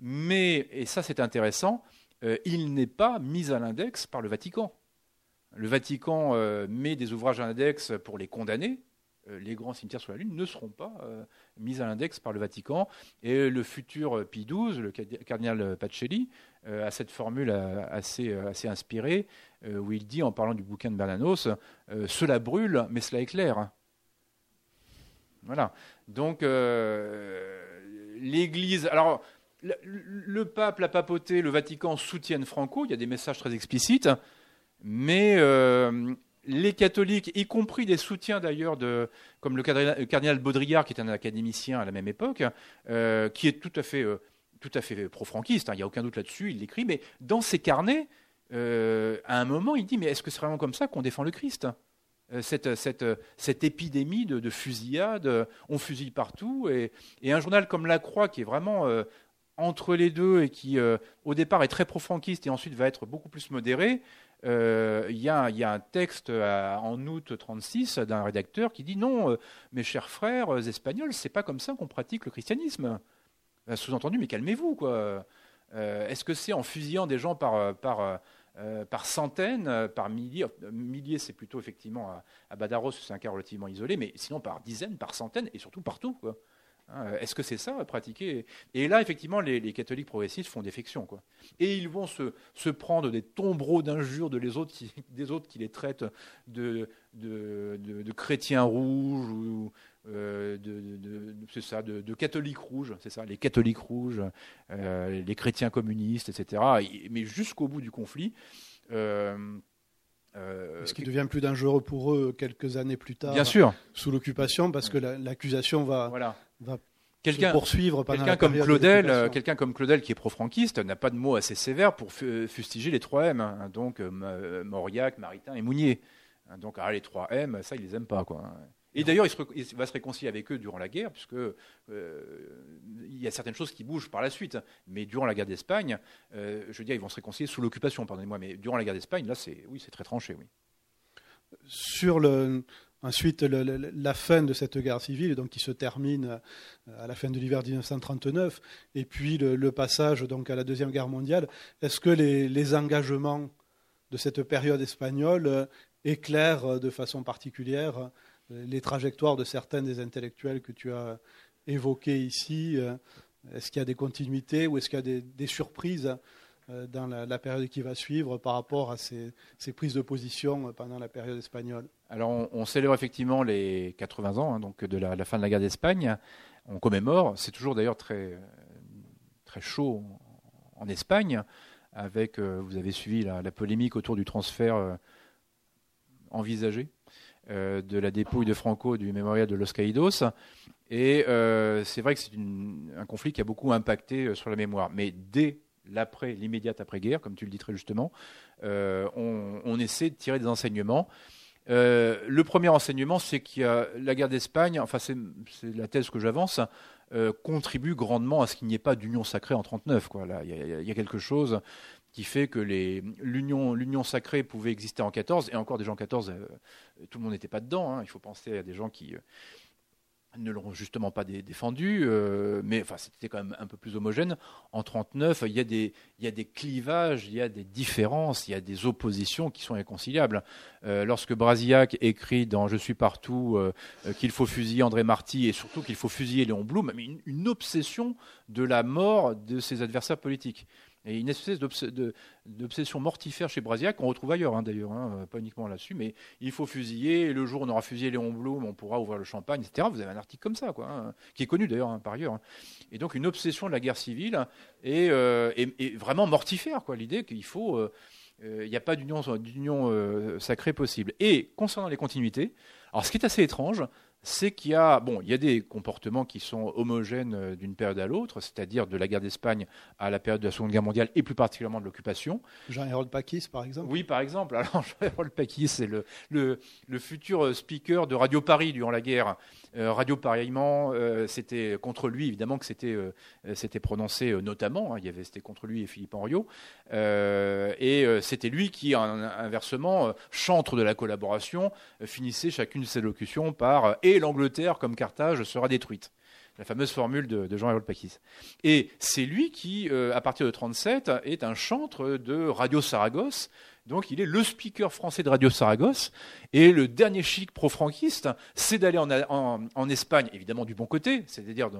mais, et ça c'est intéressant, euh, il n'est pas mis à l'index par le Vatican. Le Vatican euh, met des ouvrages à l'index pour les condamner. Euh, les grands cimetières sur la Lune ne seront pas mis à l'index par le Vatican. Et le futur Pie XII, le cardinal Pacelli, a cette formule assez, assez inspirée, où il dit, en parlant du bouquin de Bernanos, Cela brûle, mais cela éclaire. Voilà. Donc, l'Église. Alors, le, pape, la papauté, le Vatican soutiennent Franco, il y a des messages très explicites, mais euh, les catholiques, y compris des soutiens d'ailleurs, de, comme le cardinal, Baudrillard, qui est un académicien à la même époque, euh, qui est tout à fait euh, tout à fait pro-franquiste, hein, il n'y a aucun doute là-dessus, il l'écrit, mais dans ses carnets, à un moment, il dit, mais est-ce que c'est vraiment comme ça qu'on défend le Christ cette, cette, cette, épidémie de, de, fusillade, on fusille partout, et, un journal comme La Croix, qui est vraiment entre les deux et qui, au départ, est très pro-franquiste et ensuite va être beaucoup plus modéré, euh, il y, a un texte en août 36 d'un rédacteur qui dit non, euh, mes chers frères euh, espagnols, c'est pas comme ça qu'on pratique le christianisme. Sous-entendu, mais calmez-vous, quoi. Est-ce que c'est en fusillant des gens par, par, par centaines, par milliers Milliers, c'est plutôt effectivement à, Badaros, c'est un cas relativement isolé, mais sinon par dizaines, par centaines, et surtout partout. Hein, est-ce que c'est ça pratiquer? Et là, effectivement, les, catholiques progressistes font défection. Quoi. Et ils vont se, prendre des tombereaux d'injures de les autres qui, des autres qui les traitent de, de, chrétiens rouges ou euh, de, c'est ça, de, catholiques rouges, c'est ça, les catholiques rouges, euh, les chrétiens communistes, etc. Mais jusqu'au bout du conflit. Euh, euh, Ce qui devient plus dangereux pour eux quelques années plus tard, Bien sûr. sous l'occupation, parce que l'accusation va, voilà. Va quelqu'un, poursuivre quelqu'un comme Claudel, euh, quelqu'un comme Claudel qui est pro-franquiste n'a pas de mots assez sévères pour fustiger les 3 M, hein. donc euh, Mauriac, Maritain et Mounier. Hein. donc ah, les 3 M, ça ils les aiment pas quoi. Et d'ailleurs, il, va se réconcilier avec eux durant la guerre, puisque euh, il y a certaines choses qui bougent par la suite. Mais durant la guerre d'Espagne, euh, je veux dire, ils vont se réconcilier sous l'occupation, pardonnez-moi. Mais durant la guerre d'Espagne, là, c'est oui, c'est très tranché, oui. Sur le, ensuite la fin de cette guerre civile, donc qui se termine euh, à la fin de l'hiver 1939, et puis le, passage donc à la deuxième guerre mondiale, est-ce que les, engagements de cette période espagnole éclairent de façon particulière les trajectoires de certains des intellectuels que tu as évoqués ici euh, Est-ce qu'il y a des continuités ou est-ce qu'il y a des, surprises euh, dans la, période qui va suivre par rapport à ces, prises de position pendant la période espagnole? Alors, on, célèbre effectivement les 80 ans hein, donc de la, fin de la guerre d'Espagne. On commémore. C'est toujours d'ailleurs très, très chaud en, Espagne. Avec, euh, vous avez suivi la, polémique autour du transfert envisagé euh, de la dépouille de Franco du mémorial de Los Caídos. Et euh, c'est vrai que c'est un conflit qui a beaucoup impacté euh, sur la mémoire. Mais dès l'après, l'immédiate après-guerre, comme tu le dis très justement, on, essaie de tirer des enseignements. Le premier enseignement, c'est que la guerre d'Espagne, enfin c'est la thèse que j'avance, contribue grandement à ce qu'il n'y ait pas d'union sacrée en 39. Il y, a quelque chose qui fait que l'union sacrée pouvait exister en 14, et encore déjà en 14, euh, tout le monde n'était pas dedans. Hein. Il faut penser à des gens qui euh, ne l'ont justement pas défendu, euh, mais enfin, c'était quand même un peu plus homogène. En 39, il y, a des, il y a des clivages, il y a des différences, il y a des oppositions qui sont inconciliables. lorsque Brasillac écrit dans Je suis partout qu'il faut fusiller André Marty et surtout qu'il faut fusiller Léon Blum, une, une obsession de la mort de ses adversaires politiques. Et une espèce d'obsession mortifère chez Brasillac, qu'on retrouve ailleurs hein, d'ailleurs, hein, pas uniquement là-dessus, mais il faut fusiller, le jour où on aura fusillé Léon Blum, on pourra ouvrir le champagne, etc. Vous avez un article comme ça, quoi, hein, qui est connu d'ailleurs par ailleurs. Et donc une obsession de la guerre civile et, euh, vraiment mortifère, quoi, l'idée qu'il faut... Euh, euh, il n'y a pas d'union sacrée possible. Et concernant les continuités, alors ce qui est assez étrange, c'est qu'il y a, bon, il y a des comportements qui sont homogènes euh, d'une période à l'autre, c'est-à-dire de la guerre d'Espagne à la période de la Seconde Guerre mondiale et plus particulièrement de l'occupation. Jean-Hérol Paquis, par exemple Oui, par exemple. Alors, Jean-Hérol Paquis, c'est le, le, le, futur euh, speaker de Radio Paris durant la guerre. Euh, Radio Paris-Mans, c'était contre lui, évidemment, que c'était c'était prononcé notamment. Hein, il y avait, c'était contre lui et Philippe Henriot. et c'était lui qui, inversement, chantre de la collaboration, finissait chacune de ses locutions par et l'Angleterre comme Carthage sera détruite. La fameuse formule de, Jean-Hérol Paquis. Et c'est lui qui, euh, à partir de 1937, est un chantre de Radio Saragosse, donc il est le speaker français de Radio Saragosse. Et le dernier chic pro-franquiste, c'est d'aller en, Espagne, évidemment du bon côté, c'est-à-dire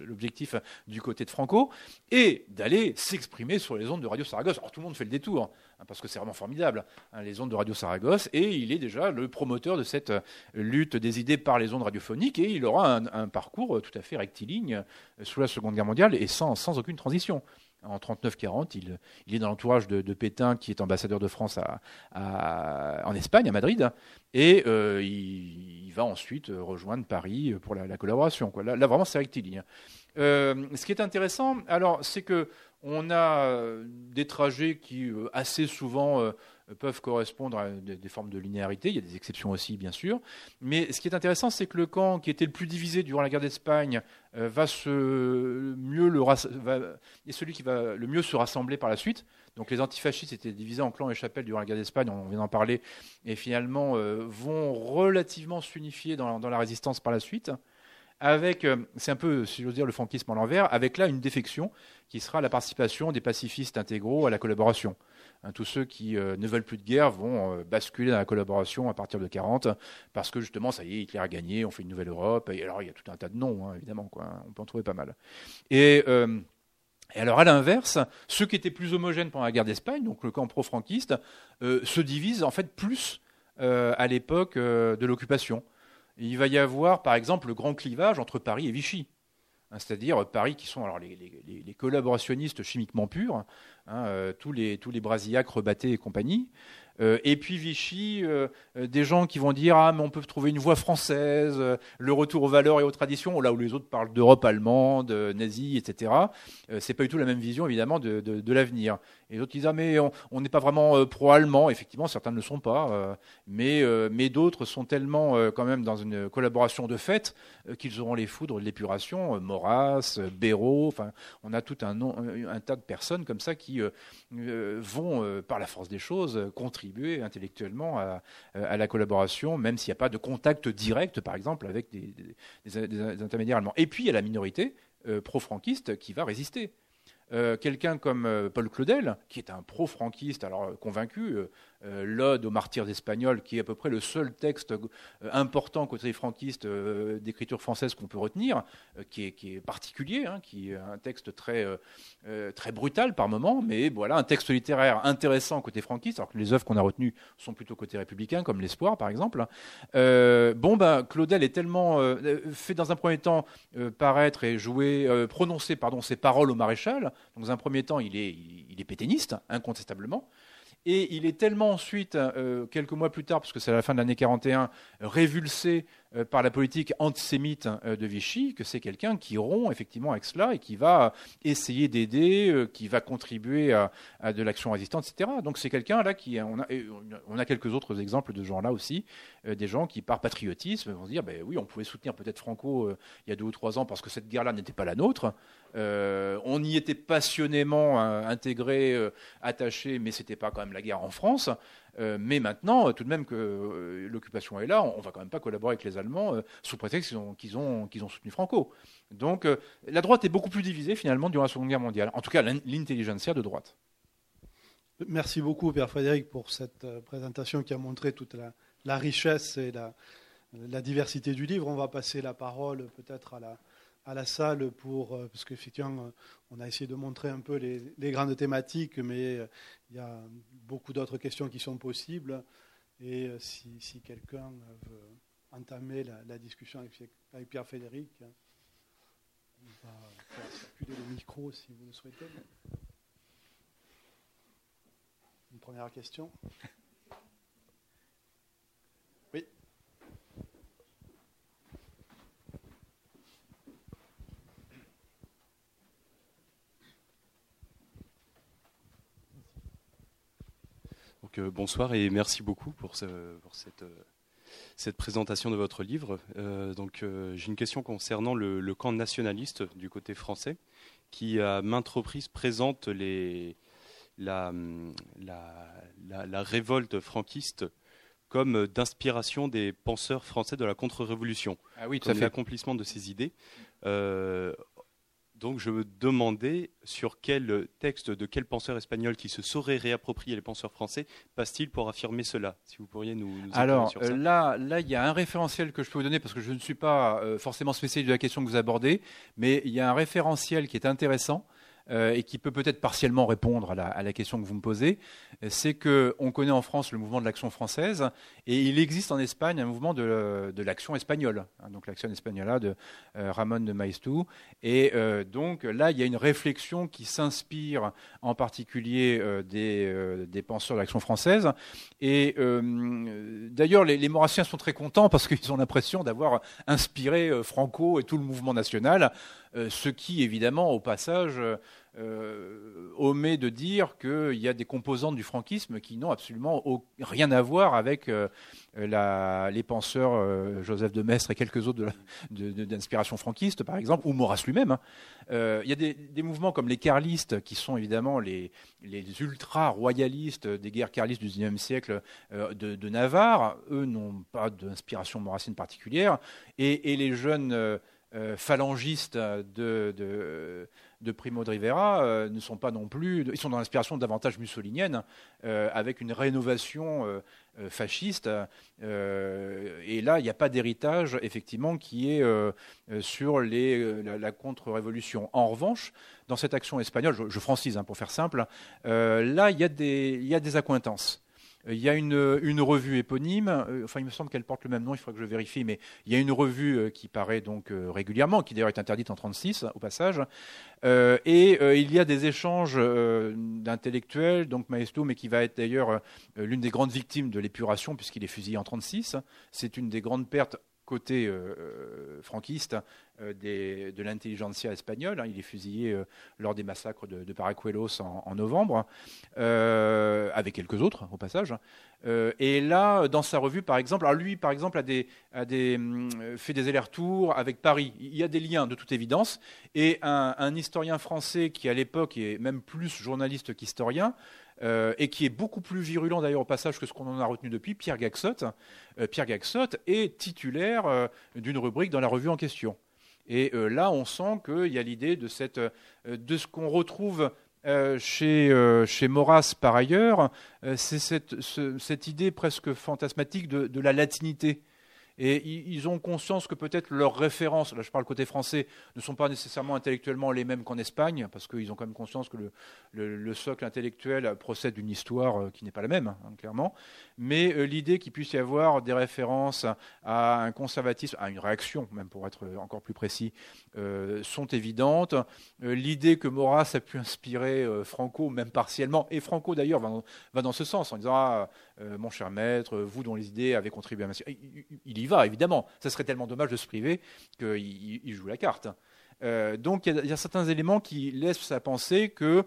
l'objectif du côté de Franco, et d'aller s'exprimer sur les ondes de Radio Saragosse. Alors tout le monde fait le détour, hein, parce que c'est vraiment formidable, hein, les ondes de Radio Saragosse, et il est déjà le promoteur de cette lutte des idées par les ondes radiophoniques, et il aura un, parcours tout à fait rectiligne sous la Seconde Guerre mondiale et sans aucune transition. En 39-40, il, il, est dans l'entourage de, Pétain, qui est ambassadeur de France en Espagne, à Madrid, et il, va ensuite rejoindre Paris pour la, collaboration. Là, vraiment, c'est rectiligne. ce qui est intéressant, alors, c'est que on a des trajets qui assez souvent peuvent correspondre à des, formes de linéarité. Il y a des exceptions aussi, bien sûr. Mais ce qui est intéressant, c'est que le camp qui était le plus divisé durant la guerre d'Espagne euh, va se mieux le est celui qui va le mieux se rassembler par la suite. Donc les antifascistes étaient divisés en clans et chapelles durant la guerre d'Espagne, on vient d'en parler, et finalement euh, vont relativement s'unifier dans, la résistance par la suite avec, euh, c'est un peu, si j'ose dire, le franquisme en l'envers, avec là une défection qui sera la participation des pacifistes intégraux à la collaboration. Hein, tous ceux qui euh, ne veulent plus de guerre vont euh, basculer dans la collaboration à partir de 40, parce que justement, ça y est, Hitler a gagné, on fait une nouvelle Europe. Et alors, il y a tout un tas de noms, hein, évidemment, quoi, on peut en trouver pas mal. Euh, et, alors, à l'inverse, ceux qui étaient plus homogènes pendant la guerre d'Espagne, donc le camp pro-franquiste, se divisent en fait plus à l'époque de l'occupation. Il va y avoir, par exemple, le grand clivage entre Paris et Vichy. Hein, c'est-à-dire Paris qui sont alors les, collaborationnistes chimiquement purs, hein, euh, tous les tous les et compagnie, euh, et puis Vichy, euh, des gens qui vont dire ah mais on peut trouver une voie française, le retour aux valeurs et aux traditions, là où les autres parlent d'Europe allemande, nazie, etc. c'est pas du tout la même vision évidemment de, de, l'avenir. Et d'autres disent ah mais on n'est pas vraiment pro-allemand. Effectivement, certains ne le sont pas, mais mais d'autres sont tellement quand même dans une collaboration de fait qu'ils auront les foudres de l'épuration. Maurras, Béraud, enfin on a tout un, tas de personnes comme ça qui vont par la force des choses contribuer intellectuellement à, la collaboration, même s'il n'y a pas de contact direct, par exemple, avec des, intermédiaires allemands. Et puis, il y a la minorité euh, pro-franquiste qui va résister. Euh, quelqu'un comme euh, Paul Claudel, qui est un pro-franquiste, alors convaincu, euh, l'Ode aux martyrs espagnols, qui est à peu près le seul texte euh, important côté franquiste euh, d'écriture française qu'on peut retenir, qui est, particulier, hein, qui est un texte très, très brutal par moment, mais voilà, un texte littéraire intéressant côté franquiste, alors que les œuvres qu'on a retenues sont plutôt côté républicain, comme L'Espoir par exemple. bon, ben, Claudel est tellement fait dans un premier temps paraître et jouer, prononcer pardon, ses paroles au maréchal. Dans un premier temps, il est, il est pétainiste, incontestablement. Et il est tellement ensuite, euh, quelques mois plus tard, parce que c'est à la fin de l'année 41, révulsé par la politique antisémite euh, de Vichy, que c'est quelqu'un qui rompt effectivement avec cela et qui va essayer d'aider, euh, qui va contribuer à, de l'action résistante, etc. Donc c'est quelqu'un là qui, on a, on a quelques autres exemples de gens là aussi, des gens qui par patriotisme vont se dire, ben oui, on pouvait soutenir peut-être Franco il y a deux ou trois ans parce que cette guerre-là n'était pas la nôtre. on y était passionnément intégré, attaché, mais c'était pas quand même la guerre en France. Euh, mais maintenant, tout de même que euh, l'occupation est là, on ne va quand même pas collaborer avec les Allemands euh, sous prétexte qu'ils ont, qu'ils ont, soutenu Franco. Donc la droite est beaucoup plus divisée finalement durant la Seconde Guerre mondiale. En tout cas, l'intelligentsia de droite. Merci beaucoup, Père Frédéric, pour cette présentation qui a montré toute la, richesse et la, la, diversité du livre. On va passer la parole peut-être à la, à la salle pour, euh, parce qu'effectivement, on a essayé de montrer un peu les, grandes thématiques, mais euh, il y a beaucoup d'autres questions qui sont possibles. Et euh, si, quelqu'un veut entamer la, discussion avec, Pierre Frédéric, on va circuler le micro si vous le souhaitez. Une première question? Bonsoir et merci beaucoup pour, cette, présentation de votre livre. Euh, donc euh, j'ai une question concernant le, camp nationaliste du côté français, qui à maintes reprises présente la, révolte franquiste comme d'inspiration des penseurs français de la contre-révolution, ah oui, comme l'accomplissement de ces idées. Euh, donc je me demandais sur quel texte de quel penseur espagnol qui se saurait réapproprier les penseurs français passe-t-il pour affirmer cela? Si vous pourriez nous, nous Alors sur ça. Euh, là, là, il y a un référentiel que je peux vous donner parce que je ne suis pas euh, forcément spécialiste de la question que vous abordez, mais il y a un référentiel qui est intéressant. Euh, et qui peut peut-être partiellement répondre à la, question que vous me posez, c'est qu'on connaît en France le mouvement de l'action française et il existe en Espagne un mouvement de, l'action espagnole, hein, donc l'action espagnole de euh, Ramon de Maeztu. Et euh, donc là, il y a une réflexion qui s'inspire en particulier des, des, penseurs de l'action française. Et d'ailleurs, les, les Maurassiens sont très contents parce qu'ils ont l'impression d'avoir inspiré Franco et tout le mouvement national. Euh, ce qui, évidemment, au passage, euh, omet de dire qu'il y a des composantes du franquisme qui n'ont absolument rien à voir avec euh, les penseurs Joseph de Maistre et quelques autres d'inspiration franquiste, par exemple, ou Maurras lui-même. Hein. il y a des, mouvements comme les carlistes, qui sont évidemment les, ultra-royalistes des guerres carlistes du XIXe siècle de, Navarre. Eux n'ont pas d'inspiration maurassienne particulière. et les jeunes euh, phalangistes de, Primo de Rivera euh, ne sont pas non plus. Ils sont dans l'inspiration davantage mussolinienne, euh, avec une rénovation fasciste. et là, il n'y a pas d'héritage, effectivement, qui est sur les, la, contre-révolution. En revanche, dans cette action espagnole, je, francise hein, pour faire simple, là, il y, des, y a des accointances. Il y a une, revue éponyme, euh, enfin il me semble qu'elle porte le même nom, il faudra que je vérifie, mais il y a une revue euh, qui paraît donc euh, régulièrement, qui d'ailleurs est interdite en 36 au passage, et il y a des échanges d'intellectuels, donc Maestro, mais qui va être d'ailleurs l'une des grandes victimes de l'épuration puisqu'il est fusillé en 36. C'est une des grandes pertes côté franquiste euh, de l'intelligentsia espagnole. Hein. il est fusillé euh, lors des massacres de, de Paracuelos en, novembre, euh, avec quelques autres au passage. et là, dans sa revue, par exemple, lui, par exemple, a, fait des allers-retours avec Paris. Il y a des liens, de toute évidence. Et un, historien français qui, à l'époque, est même plus journaliste qu'historien, et qui est beaucoup plus virulent d'ailleurs au passage que ce qu'on en a retenu depuis, Pierre Gaxot. Pierre Gaxot est titulaire d'une rubrique dans la revue en question. Et euh, là, on sent qu'il y a l'idée de, euh, ce qu'on retrouve euh, chez, chez Maurras par ailleurs, c'est cette, cette, idée presque fantasmatique de la latinité. Et ils ont conscience que peut-être leurs références, là je parle côté français, ne sont pas nécessairement intellectuellement les mêmes qu'en Espagne, parce qu'ils ont quand même conscience que le, socle intellectuel procède d'une histoire euh, qui n'est pas la même, hein, clairement. Mais euh, l'idée qu'il puisse y avoir des références à un conservatisme, à une réaction, même pour être encore plus précis, euh, sont évidentes. l'idée que Maurras a pu inspirer Franco, même partiellement, et Franco d'ailleurs va, dans ce sens, en disant ah, mon cher maître, vous dont les idées avaient contribué à ma... Il, y va, évidemment. Ça serait tellement dommage de se priver qu'il joue la carte. Euh, donc il y, a certains éléments qui laissent à penser que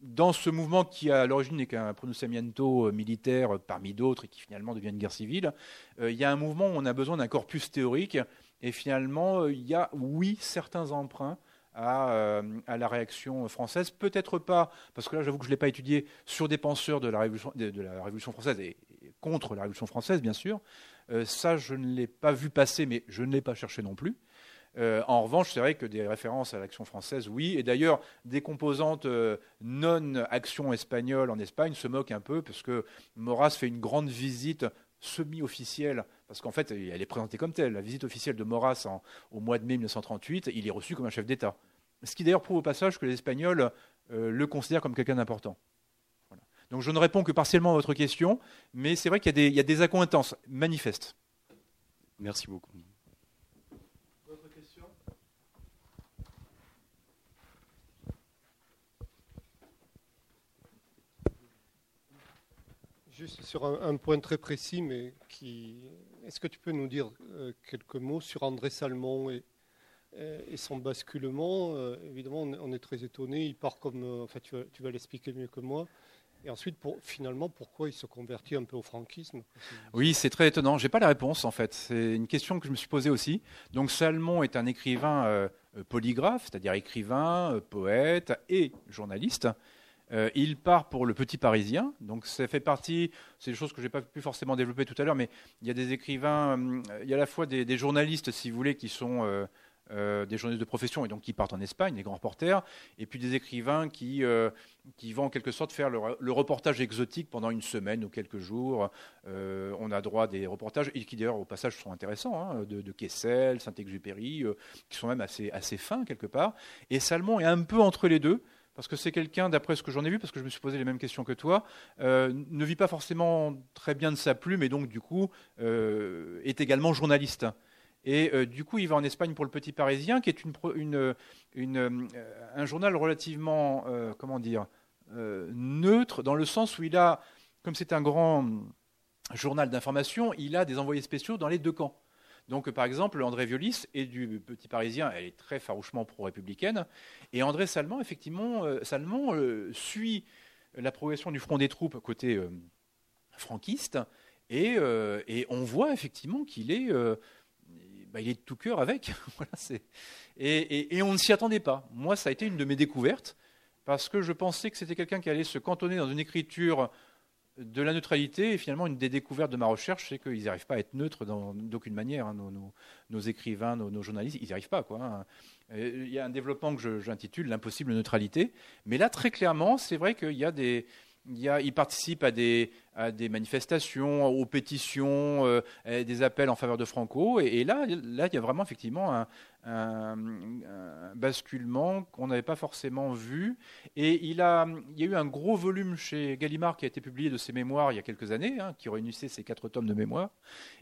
dans ce mouvement qui à l'origine n'est qu'un pronunciamiento militaire parmi d'autres et qui finalement devient une guerre civile, euh, il y a un mouvement où on a besoin d'un corpus théorique et finalement euh, il y a oui certains emprunts à, la réaction française. Peut-être pas, parce que là j'avoue que je ne l'ai pas étudié sur des penseurs de la Révolution, française et, contre la Révolution française bien sûr, euh, ça, je ne l'ai pas vu passer, mais je ne l'ai pas cherché non plus. Euh, en revanche, c'est vrai que des références à l'action française, oui. Et d'ailleurs, des composantes euh, non-action espagnole en Espagne se moquent un peu, parce que Maurras fait une grande visite semi-officielle, parce qu'en fait, elle est présentée comme telle. La visite officielle de Maurras au mois de mai 1938, il est reçu comme un chef d'État. Ce qui d'ailleurs prouve au passage que les Espagnols le considèrent comme quelqu'un d'important. Donc je ne réponds que partiellement à votre question, mais c'est vrai qu'il y, a des accointances manifestes. Merci beaucoup. Juste sur un, point très précis, mais qui. Est-ce que tu peux nous dire euh, quelques mots sur André Salmon et, et son basculement euh, Évidemment, on est très étonné. Il part comme. Euh, enfin, tu tu vas l'expliquer mieux que moi. Et ensuite, pour, finalement, pourquoi il se convertit un peu au franquisme? Oui, c'est très étonnant. Je n'ai pas la réponse, en fait. C'est une question que je me suis posée aussi. Donc, Salmon est un écrivain euh, polygraphe, c'est-à-dire écrivain, euh, poète et journaliste. Euh, il part pour le Petit Parisien, donc ça fait partie, c'est des choses que je n'ai pas pu forcément développer tout à l'heure, mais il y a des écrivains, il y a à la fois des, journalistes, si vous voulez, qui sont euh, des journalistes de profession et donc qui partent en Espagne, les grands reporters, et puis des écrivains qui, euh, qui vont en quelque sorte faire le, reportage exotique pendant une semaine ou quelques jours. Euh, on a droit à des reportages, et qui d'ailleurs au passage sont intéressants, hein, de, de, Kessel, Saint-Exupéry, qui sont même assez, assez fins quelque part. Et Salmon est un peu entre les deux parce que c'est quelqu'un, d'après ce que j'en ai vu, parce que je me suis posé les mêmes questions que toi, ne vit pas forcément très bien de sa plume et donc du coup est également journaliste. Et euh, du coup, il va en Espagne pour le Petit Parisien, qui est euh, un journal relativement, euh, comment dire, neutre, dans le sens où il a, comme c'est un grand journal d'information, il a des envoyés spéciaux dans les deux camps. Donc, par exemple, André Violis est du Petit Parisien, elle est très farouchement pro-républicaine, et André Salmon, effectivement, Salmon suit la progression du front des troupes côté franquiste, et, on voit effectivement qu'il est bah, est de tout cœur avec. et, on ne s'y attendait pas. Moi, ça a été une de mes découvertes, parce que je pensais que c'était quelqu'un qui allait se cantonner dans une écriture de la neutralité, et finalement, une des découvertes de ma recherche, c'est qu'ils n'arrivent pas à être neutres d'aucune manière. Hein. nos, écrivains, nos, journalistes, ils n'y arrivent pas. Quoi, hein. Il y a un développement que j'intitule L'impossible neutralité. Mais là, très clairement, c'est vrai qu'il y a des, il, participe à des, manifestations, aux pétitions, euh, des appels en faveur de Franco. Et, là, il y a vraiment effectivement un, basculement qu'on n'avait pas forcément vu. Et il, a, il y a eu un gros volume chez Gallimard qui a été publié de ses mémoires il y a quelques années, hein, qui réunissait ces quatre tomes de mémoires.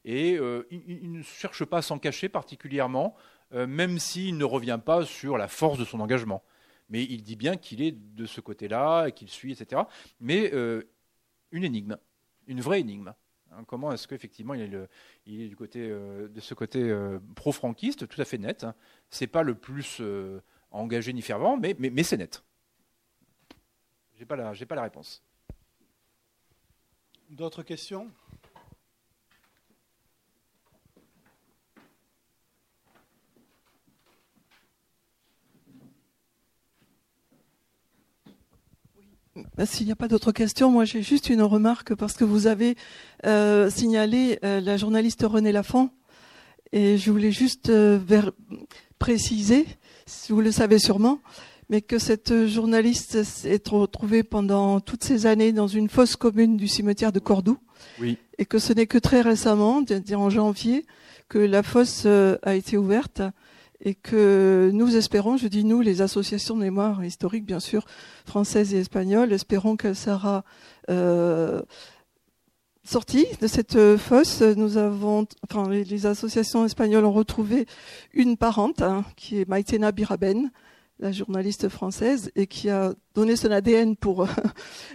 Et euh, il, ne cherche pas à s'en cacher particulièrement, euh, même s'il ne revient pas sur la force de son engagement mais il dit bien qu'il est de ce côté-là, qu'il suit, etc. Mais euh, une énigme, une vraie énigme. Hein, comment est-ce qu'effectivement il, est il est du côté, euh, de ce côté euh, pro-franquiste, tout à fait net. Hein. C'est pas le plus engagé ni fervent, mais, c'est net. J'ai pas j'ai pas la réponse. D'autres questions? S'il n'y a pas d'autres questions, moi j'ai juste une remarque parce que vous avez euh, signalé euh, la journaliste Renée Lafont. Et je voulais juste euh, préciser, si vous le savez sûrement, mais que cette journaliste s'est retrouvée pendant toutes ces années dans une fosse commune du cimetière de Cordoue. Oui. et que ce n'est que très récemment, en janvier, que la fosse a été ouverte et que nous espérons, je dis nous, les associations de mémoire historique, bien sûr, françaises et espagnoles, espérons qu'elle sera euh, sortie de cette fosse. Nous avons, enfin, les, associations espagnoles ont retrouvé une parente, hein, qui est Maitena Biraben, la journaliste française, et qui a donné son ADN pour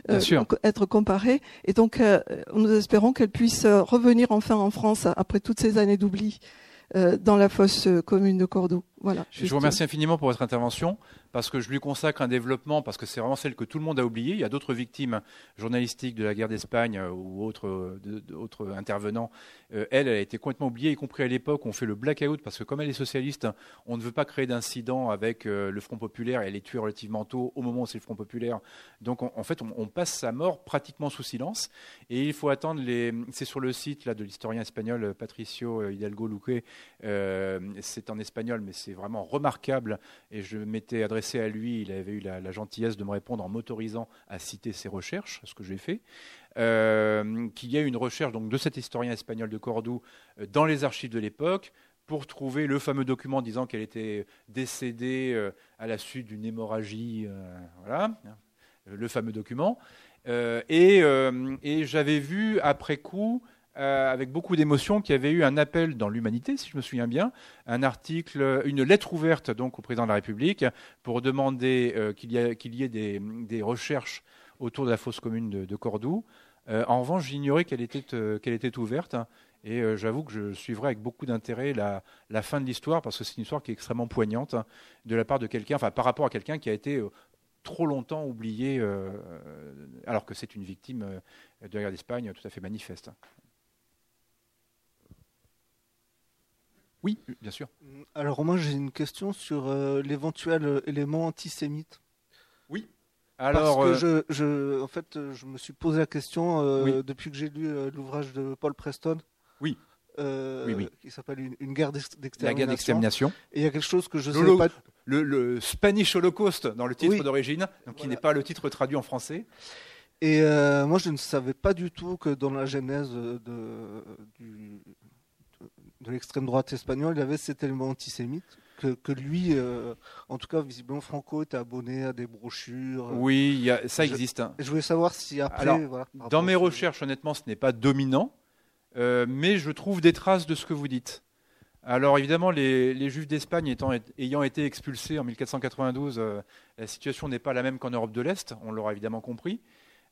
euh, être comparée. Et donc, euh, nous espérons qu'elle puisse revenir enfin en France après toutes ces années d'oubli euh, dans la fosse commune de Cordoue. Voilà. Je vous remercie infiniment pour votre intervention parce que je lui consacre un développement, parce que c'est vraiment celle que tout le monde a oubliée. Il y a d'autres victimes journalistiques de la guerre d'Espagne euh, ou autres, euh, intervenants. Euh, elle, elle a été complètement oubliée, y compris à l'époque où on fait le blackout, parce que comme elle est socialiste, on ne veut pas créer d'incident avec le Front populaire et elle est tuée relativement tôt, au moment où c'est le Front populaire. Donc en fait, on, passe sa mort pratiquement sous silence. Et il faut attendre les. C'est sur le site là, de l'historien espagnol Patricio Hidalgo Luque. c'est en espagnol, mais c'est vraiment remarquable. Et je m'étais adressé à lui, il avait eu la, gentillesse de me répondre en m'autorisant à citer ses recherches, ce que j'ai fait. Euh, qu'il y a une recherche donc, de cet historien espagnol de Cordoue euh, dans les archives de l'époque pour trouver le fameux document disant qu'elle était décédée euh, à la suite d'une hémorragie. voilà, le fameux document. et, et j'avais vu après coup euh, avec beaucoup d'émotion, qui avait eu un appel dans l'Humanité, si je me souviens bien, un article, une lettre ouverte donc au président de la République pour demander euh, qu'il y, ait des, recherches autour de la fosse commune de, Cordoue. Euh, en revanche, j'ignorais qu'elle était, était ouverte. Et j'avoue que je suivrai avec beaucoup d'intérêt la, la, fin de l'histoire, parce que c'est une histoire qui est extrêmement poignante de la part de quelqu'un, enfin par rapport à quelqu'un qui a été trop longtemps oublié, alors que c'est une victime de la guerre d'Espagne tout à fait manifeste. Oui, bien sûr. Alors moi j'ai une question sur euh, l'éventuel euh, élément antisémite. Oui. Alors, Parce que euh, je, je, en fait, je me suis posé la question depuis que j'ai lu l'ouvrage de Paul Preston. Oui. Oui, oui. qui s'appelle une, une guerre d'ex- La d'extermination. guerre d'extermination. Et il y a quelque chose que je sais Lolo- pas. Le, le Spanish Holocaust dans le titre Oui. d'origine, donc qui n'est pas le titre traduit en français. Et euh, moi, je ne savais pas du tout que dans la genèse de, du- de, l'extrême droite espagnole, il y avait cet élément antisémite. Que, que lui, euh, en tout cas, visiblement, Franco était abonné à des brochures. Oui, y a- ça existe. hein. Je voulais savoir si après. Alors, voilà, Dans mes recherches, honnêtement, ce n'est pas dominant, euh, mais je trouve des traces de ce que vous dites. Alors évidemment, les, les Juifs d'Espagne étant- ayant été expulsés en 1492, euh, la situation n'est pas la même qu'en Europe de l'Est, on l'aura évidemment compris.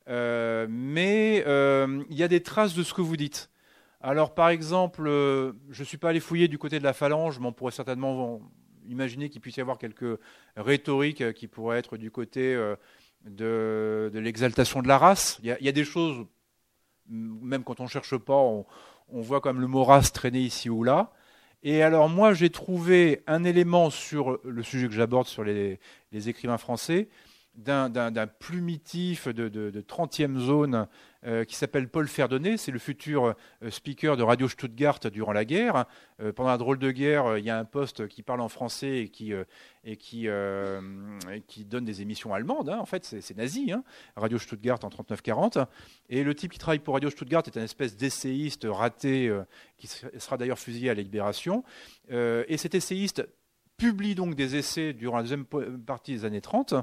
Euh, mais euh, il y a des traces de ce que vous dites. Alors par exemple, euh, je ne suis pas allé fouiller du côté de la phalange, mais on pourrait certainement imaginer qu'il puisse y avoir quelques rhétoriques euh, qui pourraient être du côté euh, de, l'exaltation de la race. Il y, a, des choses, même quand on ne cherche pas, on, voit comme le mot race traîner ici ou là. Et alors moi, j'ai trouvé un élément sur le sujet que j'aborde sur les écrivains français, d'un plumitif de, de, de 30e zone euh, qui s'appelle Paul Ferdonnet. C'est le futur euh, speaker de Radio Stuttgart durant la guerre. Euh, pendant la drôle de guerre, il y a un poste qui parle en français et qui, donne des émissions allemandes. hein. En fait, c'est nazi, hein. Radio Stuttgart en 39-40. Et le type qui travaille pour Radio Stuttgart est un espèce d'essayiste raté qui sera d'ailleurs fusillé à la Libération. Et cet essayiste publie donc des essais durant la deuxième partie des années 30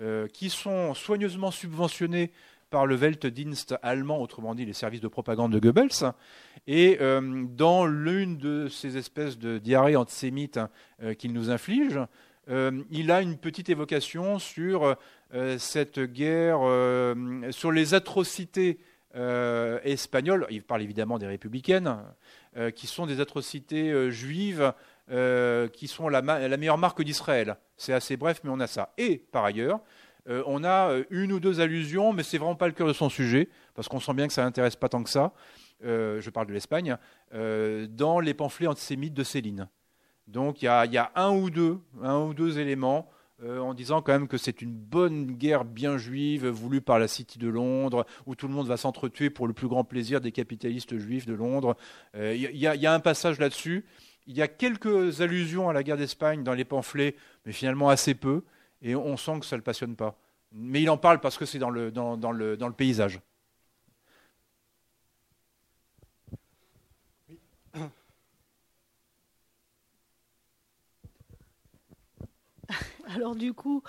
euh, qui sont soigneusement subventionnés par le Weltdienst allemand, autrement dit les services de propagande de Goebbels. Et euh, dans l'une de ces espèces de diarrhées antisémites euh, qu'il nous inflige, il a une petite évocation sur cette guerre, sur les atrocités espagnoles. Il parle évidemment des républicaines, qui sont des atrocités juives euh, qui sont la, meilleure marque d'Israël. C'est assez bref, mais on a ça. Et par ailleurs, euh, on a euh, une ou deux allusions, mais c'est vraiment pas le cœur de son sujet, parce qu'on sent bien que ça n'intéresse pas tant que ça. je parle de l'Espagne, dans les pamphlets antisémites de Céline. Donc il y a, un ou deux, un ou deux éléments en disant quand même que c'est une bonne guerre bien juive voulue par la City de Londres, où tout le monde va s'entretuer pour le plus grand plaisir des capitalistes juifs de Londres. Il y a un passage là-dessus. Il y a quelques allusions à la guerre d'Espagne dans les pamphlets, mais finalement assez peu, et on sent que ça ne le passionne pas. Mais il en parle parce que c'est dans le, dans, dans le, dans le paysage. Alors du coup,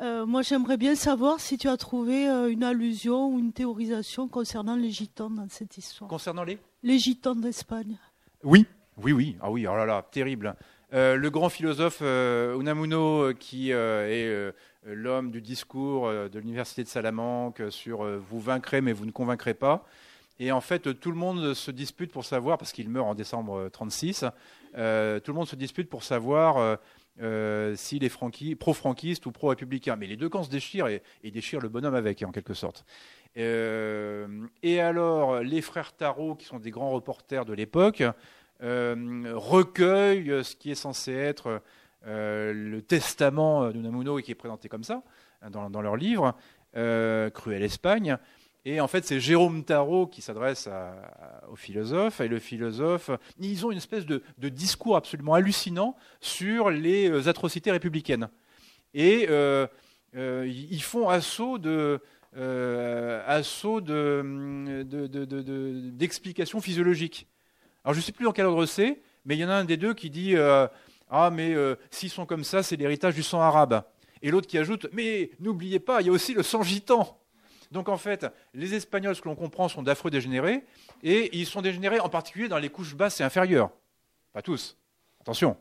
euh, moi j'aimerais bien savoir si tu as trouvé euh, une allusion ou une théorisation concernant les gitans dans cette histoire. Concernant les? Les gitans d'Espagne. Oui, oui, oui. Ah oui, oh là là, terrible. Euh, le grand philosophe euh, Unamuno, euh, qui est l'homme du discours de l'université de Salamanque sur vous vaincrez mais vous ne convaincrez pas. Et en fait, tout le monde se dispute pour savoir, parce qu'il meurt en décembre euh, 36, euh, tout le monde se dispute pour savoir s'il est franqui- pro-franquiste ou pro-républicain. Mais les deux camps se déchirent et, déchirent le bonhomme avec, en quelque sorte. Et alors, les frères Tarot, qui sont des grands reporters de l'époque, euh, recueillent ce qui est censé être euh, le testament d'Unamuno et qui est présenté comme ça hein, dans, leur livre, euh, Cruelle Espagne. Et en fait, c'est Jérôme Tarot qui s'adresse au philosophe. Et le philosophe, ils ont une espèce de, discours absolument hallucinant sur les euh, atrocités républicaines. Et euh, ils font assaut de- d'explications physiologiques. Alors je ne sais plus dans quel ordre c'est, mais il y en a un des deux qui dit euh, Ah, mais euh, s'ils sont comme ça, c'est l'héritage du sang arabe. Et l'autre qui ajoute Mais n'oubliez pas, il y a aussi le sang gitan. Donc en fait, les Espagnols, ce que l'on comprend, sont d'affreux dégénérés, et ils sont dégénérés en particulier dans les couches basses et inférieures. Pas tous, attention.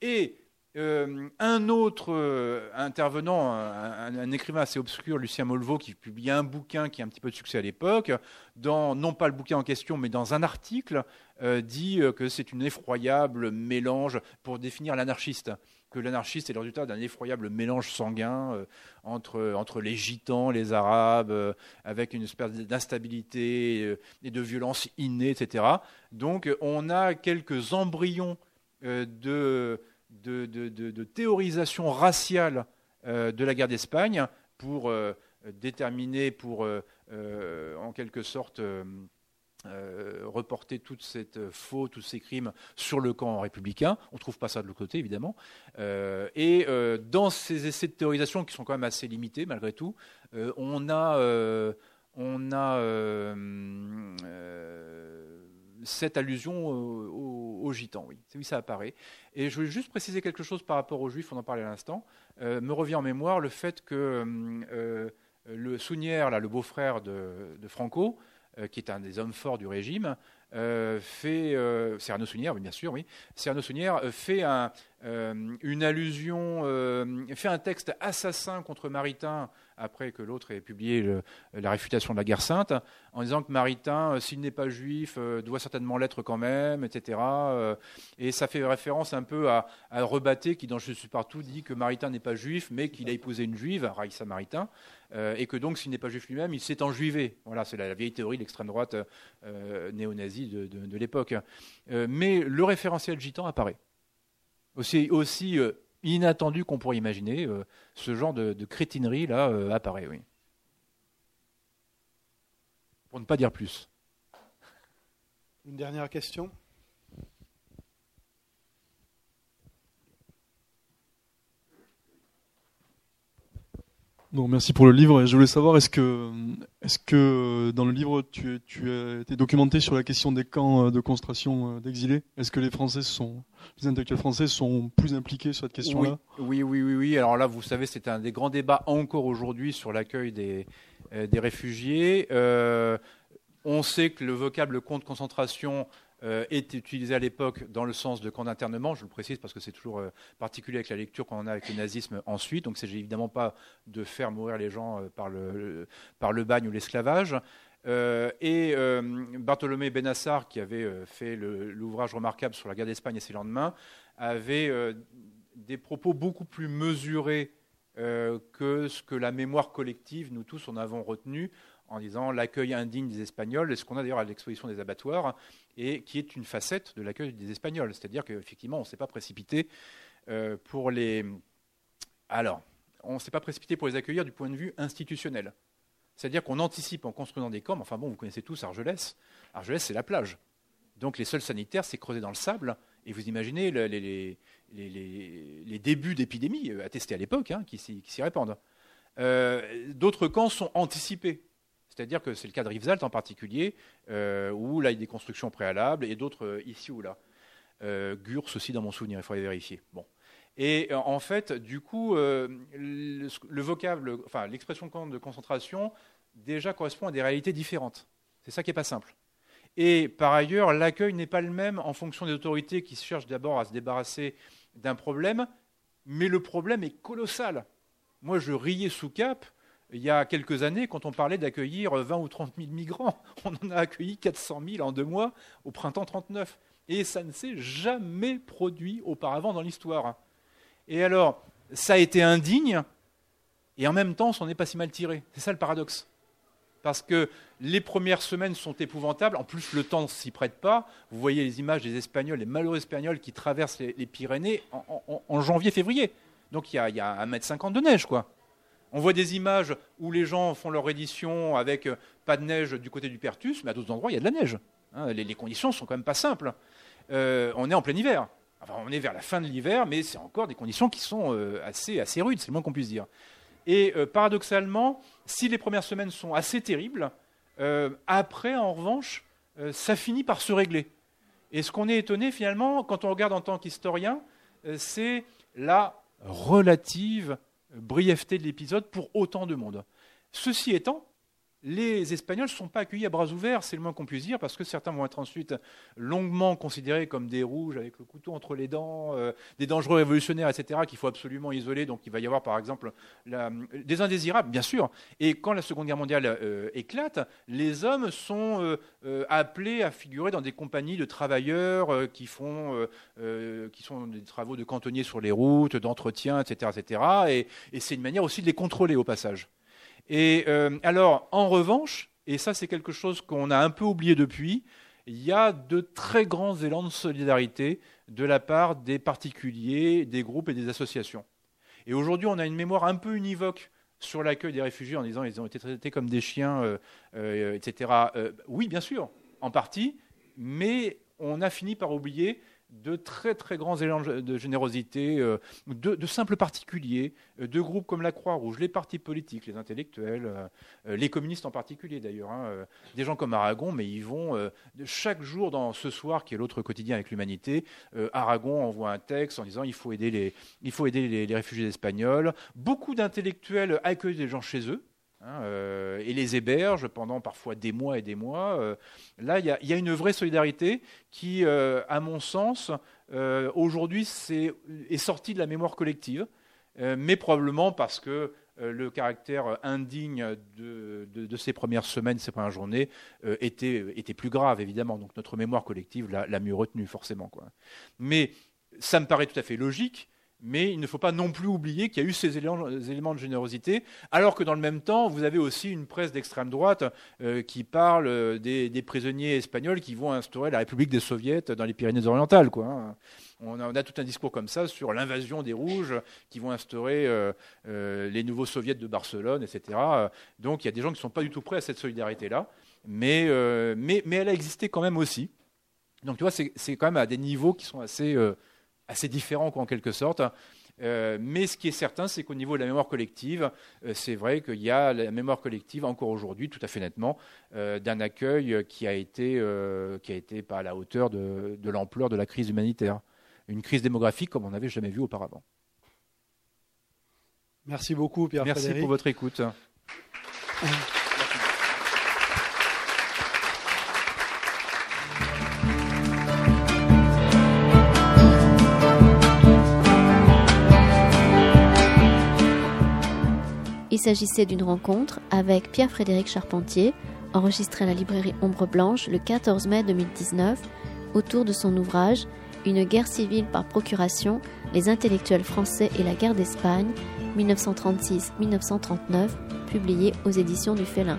Et euh, un autre euh, intervenant, un, écrivain assez obscur, Lucien Molvo, qui publie un bouquin qui a un petit peu de succès à l'époque, dans non pas le bouquin en question, mais dans un article, euh, dit que c'est une effroyable mélange pour définir l'anarchiste. Que l'anarchiste est le résultat d'un effroyable mélange sanguin entre, entre les gitans, les arabes, avec une espèce d'instabilité et de violence innée, etc. Donc on a quelques embryons de, de, théorisation raciale euh, de la guerre d'Espagne pour euh, déterminer, pour euh, en quelque sorte reporter toute cette faute, tous ces crimes sur le camp républicain. On ne trouve pas ça de l'autre côté, évidemment. et dans ces essais de théorisation, qui sont quand même assez limités, malgré tout, on a, on a cette allusion aux, gitans, oui. Oui, ça apparaît. Et je voulais juste préciser quelque chose par rapport aux juifs, on en parlait à l'instant. me revient en mémoire le fait que le Sounière, là, le beau-frère de, Franco, euh, qui est un des hommes forts du régime, euh, fait, euh, Arnaud Sounière, bien sûr, oui, Arnaud Sounière fait un, une allusion, fait un texte assassin contre Maritain après que l'autre ait publié la réfutation de la guerre sainte, en disant que Maritain, euh, s'il n'est pas juif, euh, doit certainement l'être quand même, etc. Euh, et ça fait référence un peu à, à Rebatté, qui dans Je suis partout dit que Maritain n'est pas juif, mais qu'il a épousé une juive, Raïssa Maritain, et que donc s'il n'est pas juif lui-même, il s'est enjuivé. Voilà, c'est la, vieille théorie de l'extrême droite néo-nazie de, l'époque. mais le référentiel gitan apparaît. Aussi, aussi inattendu qu'on pourrait imaginer, euh, ce genre de, crétinerie là euh, apparaît, oui. Pour ne pas dire plus. Une dernière question? Merci pour le livre. Je voulais savoir, est-ce que, est que dans le livre, tu, tu été documenté sur la question des camps euh, de concentration euh, d'exilés? Est-ce que les Français sont, les intellectuels français sont plus impliqués sur cette question-là? Oui, oui, oui, oui, Alors là, vous savez, c'est un des grands débats encore aujourd'hui sur l'accueil des, euh, des réfugiés. on sait que le vocable compte concentration euh, est utilisé à l'époque dans le sens de camp d'internement. Je le précise parce que c'est toujours euh, particulier avec la lecture qu'on a avec le nazisme ensuite. Donc, c'est évidemment pas de faire mourir les gens euh, par, le, par le bagne ou l'esclavage. et Bartholomé Benassar, qui avait fait l'ouvrage remarquable sur la guerre d'Espagne et ses lendemains, avait des propos beaucoup plus mesurés que ce que la mémoire collective, nous tous, en avons retenu en disant l'accueil indigne des Espagnols, ce qu'on a d'ailleurs à l'exposition des abattoirs, et qui est une facette de l'accueil des Espagnols. C'est-à-dire qu'effectivement, on ne s'est pas précipité euh, pour les. Alors, on ne s'est pas précipité pour les accueillir du point de vue institutionnel. C'est-à-dire qu'on anticipe en construisant des camps. Enfin bon, vous connaissez tous Argelès. Argelès, c'est la plage. Donc les sols sanitaires, c'est creusé dans le sable. Et vous imaginez les, les, débuts d'épidémie euh, attestés à l'époque hein, qui s'y répandent. Euh, d'autres camps sont anticipés. C'est-à-dire que c'est le cas de Rivesaltes en particulier, euh, où là il y a des constructions préalables, et d'autres euh, ici ou là. Euh, Gurs aussi dans mon souvenir, il faudrait vérifier. Et en fait, du coup, le, vocable, enfin l'expression de concentration déjà correspond à des réalités différentes. C'est ça qui n'est pas simple. Et par ailleurs, l'accueil n'est pas le même en fonction des autorités qui cherchent d'abord à se débarrasser d'un problème, mais le problème est colossal. Moi, je riais sous cap il y a quelques années, quand on parlait d'accueillir 20 ou 30 000 migrants, on en a accueilli 400 000 en deux mois au printemps 39. Et ça ne s'est jamais produit auparavant dans l'histoire. Et alors, ça a été indigne, et en même temps, on n'est pas si mal tiré. C'est ça le paradoxe. Parce que les premières semaines sont épouvantables, en plus le temps ne s'y prête pas. Vous voyez les images des Espagnols, les malheureux Espagnols qui traversent les, Pyrénées en, janvier-février. Donc il y a, il y a 1,50 m de neige, quoi. On voit des images où les gens font leur édition avec euh, pas de neige du côté du Pertus, mais à d'autres endroits, il y a de la neige. Hein. les, conditions sont quand même pas simples. Euh, on est en plein hiver. Enfin, on est vers la fin de l'hiver, mais c'est encore des conditions qui sont euh, assez rudes, c'est le moins qu'on puisse dire. Et paradoxalement, si les premières semaines sont assez terribles, après, en revanche, ça finit par se régler. Et ce qu'on est étonné finalement, quand on regarde en tant qu'historien, c'est la relative brièveté de l'épisode pour autant de monde. Ceci étant, les Espagnols ne sont pas accueillis à bras ouverts, c'est le moins qu'on puisse dire, parce que certains vont être ensuite longuement considérés comme des rouges avec le couteau entre les dents, euh, des dangereux révolutionnaires, etc., qu'il faut absolument isoler. Donc il va y avoir par exemple des indésirables, bien sûr. Et quand la Seconde Guerre mondiale euh, éclate, les hommes sont euh, appelés à figurer dans des compagnies de travailleurs qui font, sont des travaux de cantonniers sur les routes, d'entretien, etc., etc. et c'est une manière aussi de les contrôler au passage. Et euh, alors, en revanche, et ça c'est quelque chose qu'on a un peu oublié depuis, il y a de très grands élans de solidarité de la part des particuliers, des groupes et des associations. Et aujourd'hui, on a une mémoire un peu univoque sur l'accueil des réfugiés en disant qu'ils ont été traités comme des chiens, euh, euh, etc. oui, bien sûr, en partie, mais on a fini par oublier de très très grands élans de générosité, euh, de, simples particuliers, euh, de groupes comme la Croix-Rouge, les partis politiques, les intellectuels, euh, les communistes en particulier d'ailleurs, hein, des gens comme Aragon, mais ils vont chaque jour dans ce soir qui est l'autre quotidien avec l'humanité, Aragon envoie un texte en disant il faut aider les, il faut aider les réfugiés espagnols. Beaucoup d'intellectuels accueillent des gens chez eux. Hein, euh, et les héberge pendant parfois des mois et des mois. Euh, là, il y, a une vraie solidarité qui, euh, à mon sens, aujourd'hui est, sortie de la mémoire collective, mais probablement parce que le caractère indigne de, ces premières semaines, ces premières journées, était, était, plus grave, évidemment. Donc notre mémoire collective l'a mieux retenue, forcément. Mais ça me paraît tout à fait logique mais il ne faut pas non plus oublier qu'il y a eu ces éléments, de générosité, alors que dans le même temps, vous avez aussi une presse d'extrême droite euh, qui parle euh, des, prisonniers espagnols qui vont instaurer la République des Soviets dans les Pyrénées-Orientales. Hein. On, a, tout un discours comme ça sur l'invasion des Rouges qui vont instaurer euh, les nouveaux soviets de Barcelone, etc. Donc il y a des gens qui ne sont pas du tout prêts à cette solidarité-là, mais, mais, mais, elle a existé quand même aussi. Donc tu vois, c'est quand même à des niveaux qui sont assez assez différent en quelque sorte. Euh, mais ce qui est certain, c'est qu'au niveau de la mémoire collective, euh, c'est vrai qu'il y a la mémoire collective encore aujourd'hui, tout à fait nettement, euh, d'un accueil qui a été qui a été pas à la hauteur de, de l'ampleur de la crise humanitaire, une crise démographique comme on n'avait jamais vu auparavant. Merci beaucoup, Pierre. Merci pour votre écoute. Il s'agissait d'une rencontre avec Pierre-Frédéric Charpentier, enregistrée à la librairie Ombre Blanche le 14 mai 2019, autour de son ouvrage Une guerre civile par procuration, les intellectuels français et la guerre d'Espagne, 1936-1939, publié aux éditions du Félin.